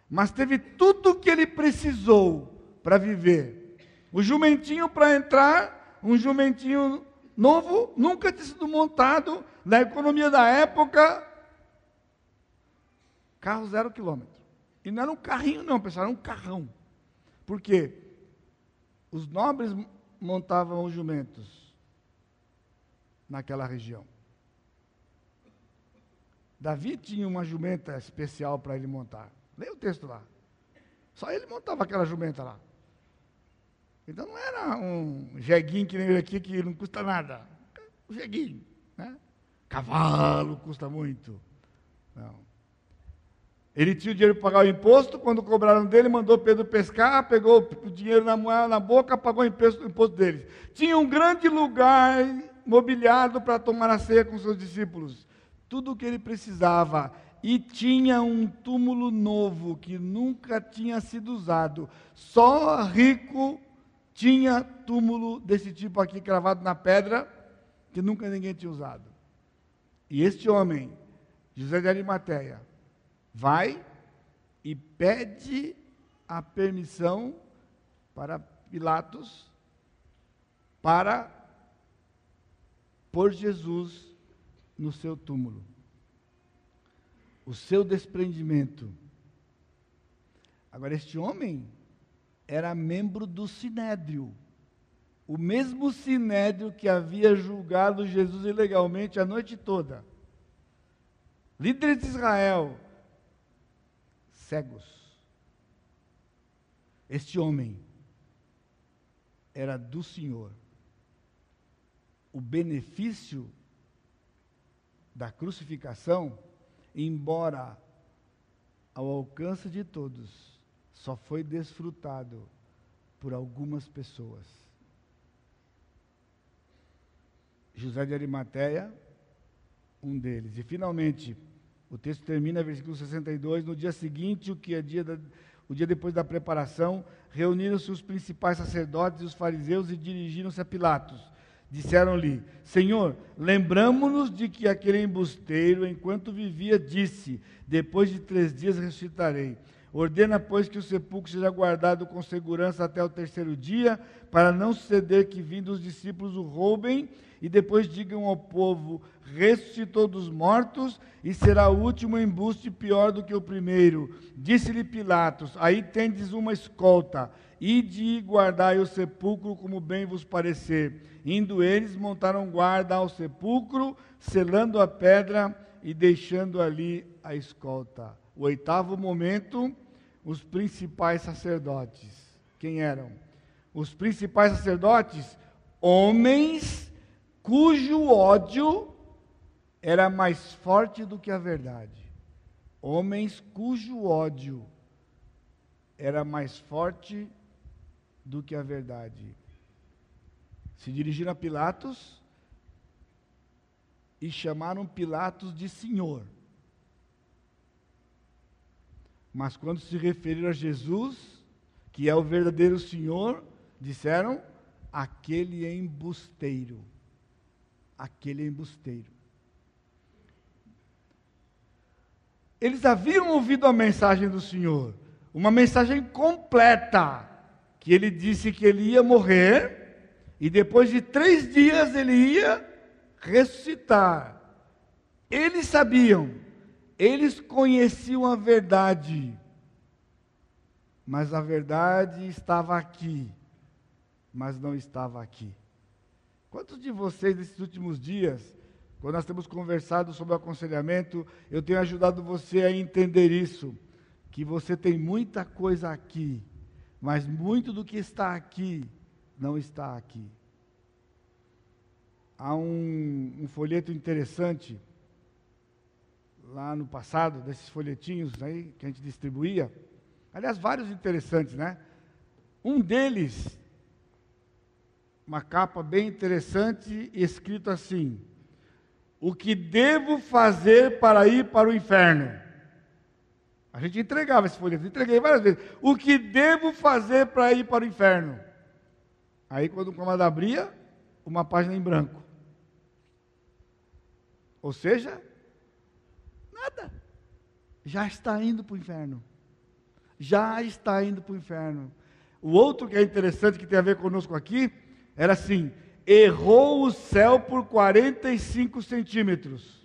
mas teve tudo o que ele precisou para viver. O jumentinho para entrar, um jumentinho novo, nunca tinha sido montado na economia da época, carro zero quilômetro. E não era um carrinho, não, pessoal, era um carrão. Por quê? Os nobres montavam os jumentos naquela região. Davi tinha uma jumenta especial para ele montar. Leia o texto lá. Só ele montava aquela jumenta lá. Então não era um jeguinho que nem aqui, que não custa nada. Um jeguinho. Né? Cavalo custa muito. Não. Ele tinha o dinheiro para pagar o imposto, quando cobraram dele, mandou Pedro pescar, pegou o dinheiro na, na boca, pagou o imposto, o imposto deles. Tinha um grande lugar mobiliado para tomar a ceia com seus discípulos. Tudo o que ele precisava. E tinha um túmulo novo que nunca tinha sido usado. Só rico tinha túmulo desse tipo aqui cravado na pedra, que nunca ninguém tinha usado. E este homem, José de Arimateia, vai e pede a permissão para Pilatos para pôr Jesus no seu túmulo. O seu desprendimento. Agora, este homem era membro do sinédrio. O mesmo sinédrio que havia julgado Jesus ilegalmente a noite toda. Líderes de Israel, cegos. Este homem era do Senhor. O benefício da crucificação, embora ao alcance de todos, só foi desfrutado por algumas pessoas. José de Arimateia, um deles. E finalmente, o texto termina, versículo 62, no dia seguinte, o que é dia da, o dia depois da preparação, reuniram-se os principais sacerdotes e os fariseus e dirigiram-se a Pilatos. Disseram-lhe: Senhor, lembramos-nos de que aquele embusteiro, enquanto vivia, disse: Depois de três dias ressuscitarei. Ordena, pois, que o sepulcro seja guardado com segurança até o terceiro dia, para não suceder que, vindo os discípulos, o roubem e depois digam ao povo: ressuscitou dos mortos e será o último embuste pior do que o primeiro. Disse-lhe Pilatos: Aí tendes uma escolta, ide e guardai o sepulcro como bem vos parecer. Indo eles, montaram guarda ao sepulcro, selando a pedra e deixando ali a escolta. O oitavo momento os principais sacerdotes. Quem eram? Os principais sacerdotes, homens cujo ódio era mais forte do que a verdade. Homens cujo ódio era mais forte do que a verdade. Se dirigiram a Pilatos e chamaram Pilatos de Senhor. Mas quando se referiram a Jesus, que é o verdadeiro Senhor, disseram: aquele embusteiro. Aquele embusteiro. Eles haviam ouvido a mensagem do Senhor, uma mensagem completa, que ele disse que ele ia morrer, e depois de três dias ele ia ressuscitar. Eles sabiam eles conheciam a verdade, mas a verdade estava aqui, mas não estava aqui. Quantos de vocês, nesses últimos dias, quando nós temos conversado sobre o aconselhamento, eu tenho ajudado você a entender isso, que você tem muita coisa aqui, mas muito do que está aqui não está aqui. Há um, um folheto interessante lá no passado, desses folhetinhos aí que a gente distribuía. Aliás, vários interessantes, né? Um deles uma capa bem interessante, escrito assim: O que devo fazer para ir para o inferno? A gente entregava esse folheto, entreguei várias vezes. O que devo fazer para ir para o inferno? Aí, quando o comando abria, uma página em branco. Ou seja, nada. Já está indo para o inferno. Já está indo para o inferno. O outro que é interessante, que tem a ver conosco aqui, era assim: errou o céu por 45 centímetros.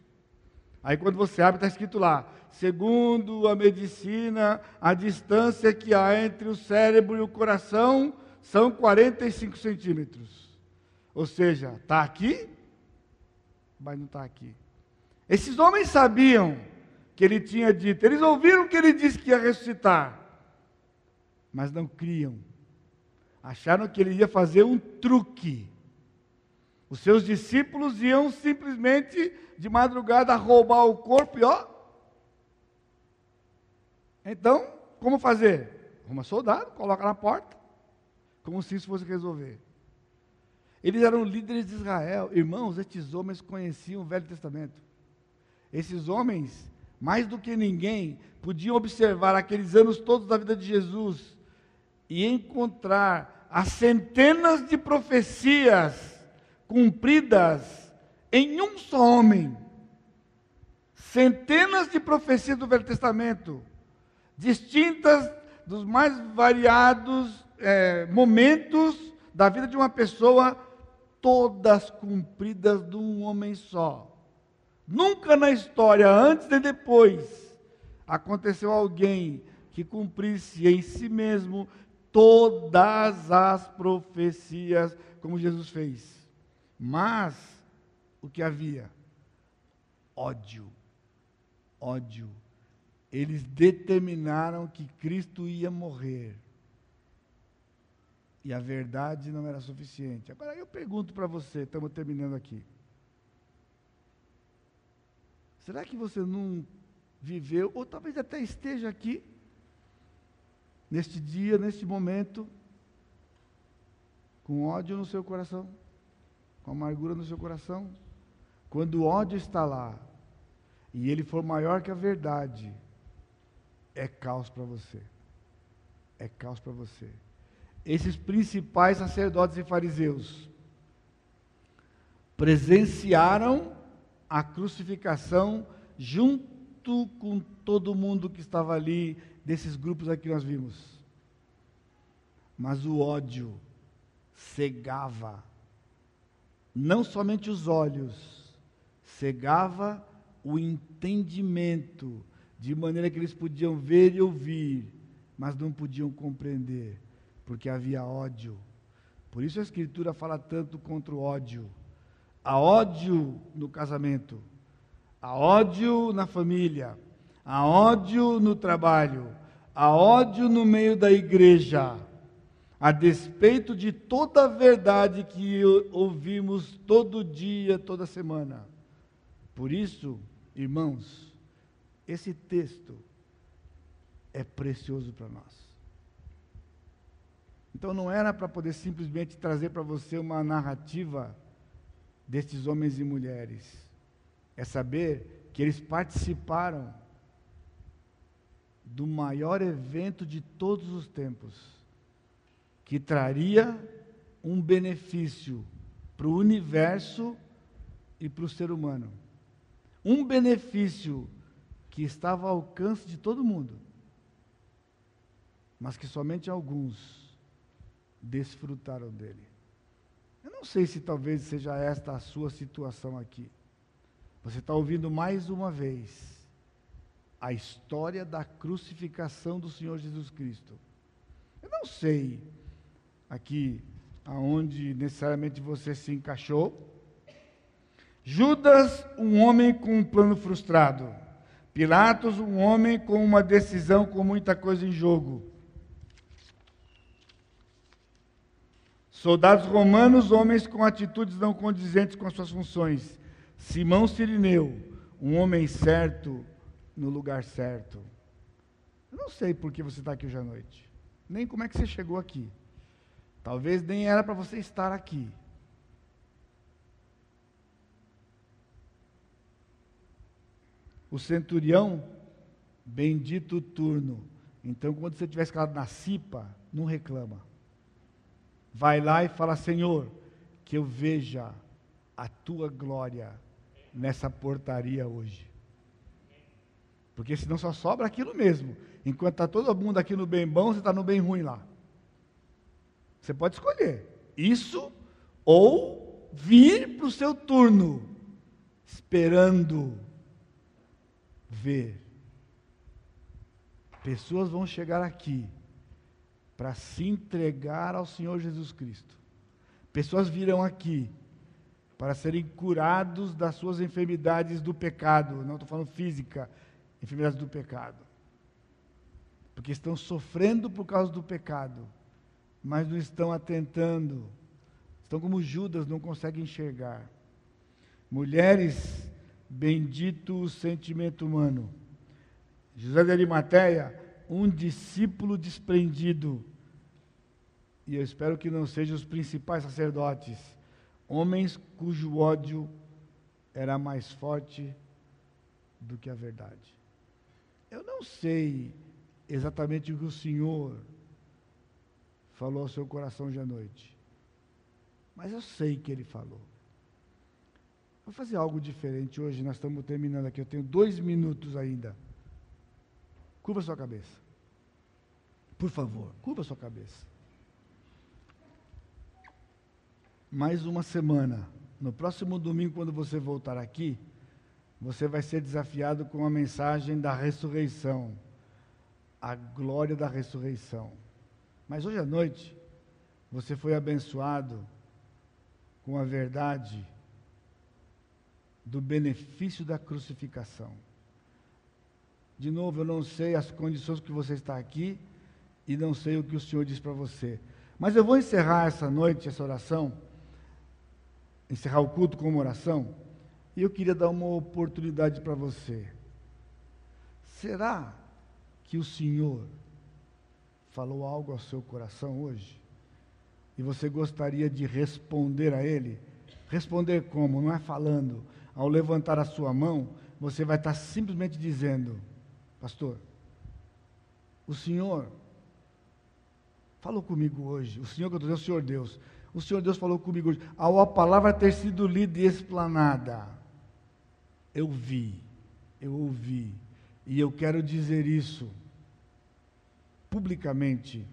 Aí quando você abre, está escrito lá: segundo a medicina, a distância que há entre o cérebro e o coração são 45 centímetros. Ou seja, está aqui, mas não está aqui. Esses homens sabiam que ele tinha dito, eles ouviram que ele disse que ia ressuscitar, mas não criam. Acharam que ele ia fazer um truque. Os seus discípulos iam simplesmente de madrugada roubar o corpo e ó. Então, como fazer? Arruma soldado, coloca na porta, como se isso fosse resolver. Eles eram líderes de Israel. Irmãos, estes homens conheciam o Velho Testamento. Esses homens, mais do que ninguém, podiam observar aqueles anos todos da vida de Jesus e encontrar as centenas de profecias cumpridas em um só homem. Centenas de profecias do Velho Testamento, distintas dos mais variados é, momentos da vida de uma pessoa, todas cumpridas de um homem só. Nunca na história, antes e depois, aconteceu alguém que cumprisse em si mesmo todas as profecias, como Jesus fez. Mas o que havia? Ódio. Ódio. Eles determinaram que Cristo ia morrer. E a verdade não era suficiente. Agora eu pergunto para você, estamos terminando aqui. Será que você não viveu, ou talvez até esteja aqui, neste dia, neste momento, com ódio no seu coração, com amargura no seu coração. Quando o ódio está lá e ele for maior que a verdade, é caos para você. É caos para você. Esses principais sacerdotes e fariseus presenciaram a crucificação junto com todo mundo que estava ali desses grupos aqui que nós vimos. Mas o ódio cegava não somente os olhos, cegava o entendimento, de maneira que eles podiam ver e ouvir, mas não podiam compreender, porque havia ódio. Por isso a Escritura fala tanto contra o ódio. Há ódio no casamento, há ódio na família, há ódio no trabalho, há ódio no meio da igreja, a despeito de toda a verdade que ouvimos todo dia, toda semana. Por isso, irmãos, esse texto é precioso para nós. Então não era para poder simplesmente trazer para você uma narrativa destes homens e mulheres. É saber que eles participaram do maior evento de todos os tempos, que traria um benefício para o universo e para o ser humano. Um benefício que estava ao alcance de todo mundo, mas que somente alguns desfrutaram dele. Eu não sei se talvez seja esta a sua situação aqui. Você está ouvindo mais uma vez a história da crucificação do Senhor Jesus Cristo. Eu não sei aqui aonde necessariamente você se encaixou. Judas, um homem com um plano frustrado. Pilatos, um homem com uma decisão com muita coisa em jogo. Soldados romanos, homens com atitudes não condizentes com as suas funções. Simão Sirineu, um homem certo no lugar certo. Eu não sei por que você está aqui hoje à noite, nem como é que você chegou aqui. Talvez nem era para você estar aqui. O centurião, bendito turno. Então, quando você estiver escalado na cipa, não reclama. Vai lá e fala: Senhor, que eu veja a tua glória nessa portaria hoje. Porque senão só sobra aquilo mesmo. Enquanto está todo mundo aqui no bem bom, você está no bem ruim lá. Você pode escolher isso ou vir para o seu turno, esperando ver. Pessoas vão chegar aqui para se entregar ao Senhor Jesus Cristo. Pessoas virão aqui para serem curados das suas enfermidades do pecado. Não estou falando física, enfermidades do pecado. Porque estão sofrendo por causa do pecado, mas não estão atentando. Estão como Judas, não conseguem enxergar. Mulheres Bendito o sentimento humano. José de Arimateia, um discípulo desprendido. E eu espero que não sejam os principais sacerdotes, homens cujo ódio era mais forte do que a verdade. Eu não sei exatamente o que o Senhor falou ao seu coração hoje à noite, mas eu sei que ele falou. Vou fazer algo diferente hoje, nós estamos terminando aqui, eu tenho dois minutos ainda. Curva sua cabeça. Por favor, curva sua cabeça. Mais uma semana. No próximo domingo, quando você voltar aqui, você vai ser desafiado com a mensagem da ressurreição. A glória da ressurreição. Mas hoje à noite, você foi abençoado com a verdade do benefício da crucificação. De novo, eu não sei as condições que você está aqui e não sei o que o Senhor diz para você. Mas eu vou encerrar essa noite, essa oração, encerrar o culto com uma oração, e eu queria dar uma oportunidade para você. Será que o Senhor falou algo ao seu coração hoje? E você gostaria de responder a Ele? Responder como? Não é falando, ao levantar a sua mão, você vai estar simplesmente dizendo: Pastor, o Senhor falou comigo hoje. O Senhor que eu estou dizendo, o Senhor Deus. O Senhor Deus falou comigo hoje. Ao a palavra ter sido lida e explanada, eu vi, eu ouvi. E eu quero dizer isso publicamente.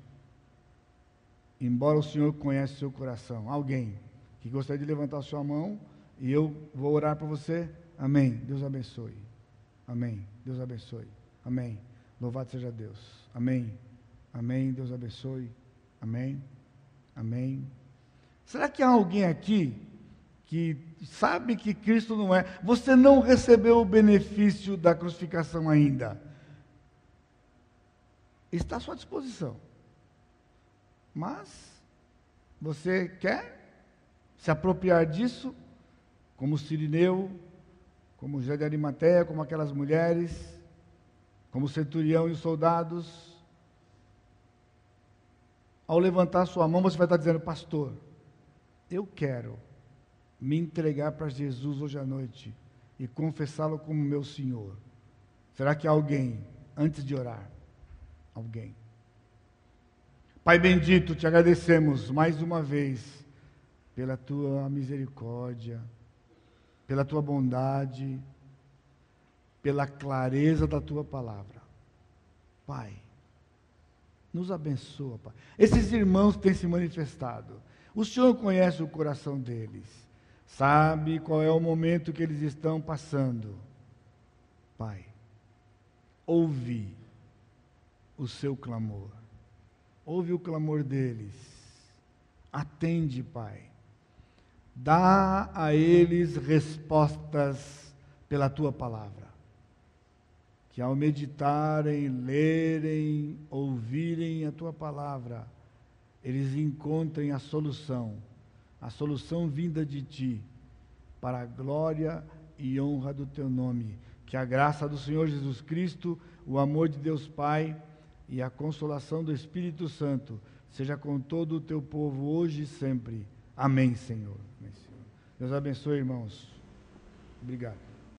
Embora o Senhor conheça seu coração. Alguém que gostaria de levantar sua mão e eu vou orar para você. Amém. Deus abençoe. Amém. Deus abençoe. Amém. Louvado seja Deus. Amém. Amém. Deus abençoe. Amém. Amém. Será que há alguém aqui que sabe que Cristo não é? Você não recebeu o benefício da crucificação ainda. Está à sua disposição. Mas você quer se apropriar disso? como Sirineu, como José de Arimateia, como aquelas mulheres, como o centurião e os soldados. Ao levantar sua mão, você vai estar dizendo, pastor, eu quero me entregar para Jesus hoje à noite e confessá-lo como meu Senhor. Será que alguém, antes de orar? Alguém. Pai bendito, te agradecemos mais uma vez pela tua misericórdia pela tua bondade, pela clareza da tua palavra. Pai, nos abençoa, Pai. Esses irmãos têm se manifestado. O Senhor conhece o coração deles, sabe qual é o momento que eles estão passando. Pai, ouve o seu clamor, ouve o clamor deles, Atende, Pai. Dá a eles respostas pela tua palavra. Que ao meditarem, lerem, ouvirem a tua palavra, eles encontrem a solução, a solução vinda de ti, para a glória e honra do teu nome. Que a graça do Senhor Jesus Cristo, o amor de Deus Pai e a consolação do Espírito Santo seja com todo o teu povo hoje e sempre. Amém, Senhor. Amém, Senhor. Deus abençoe, irmãos. Obrigado.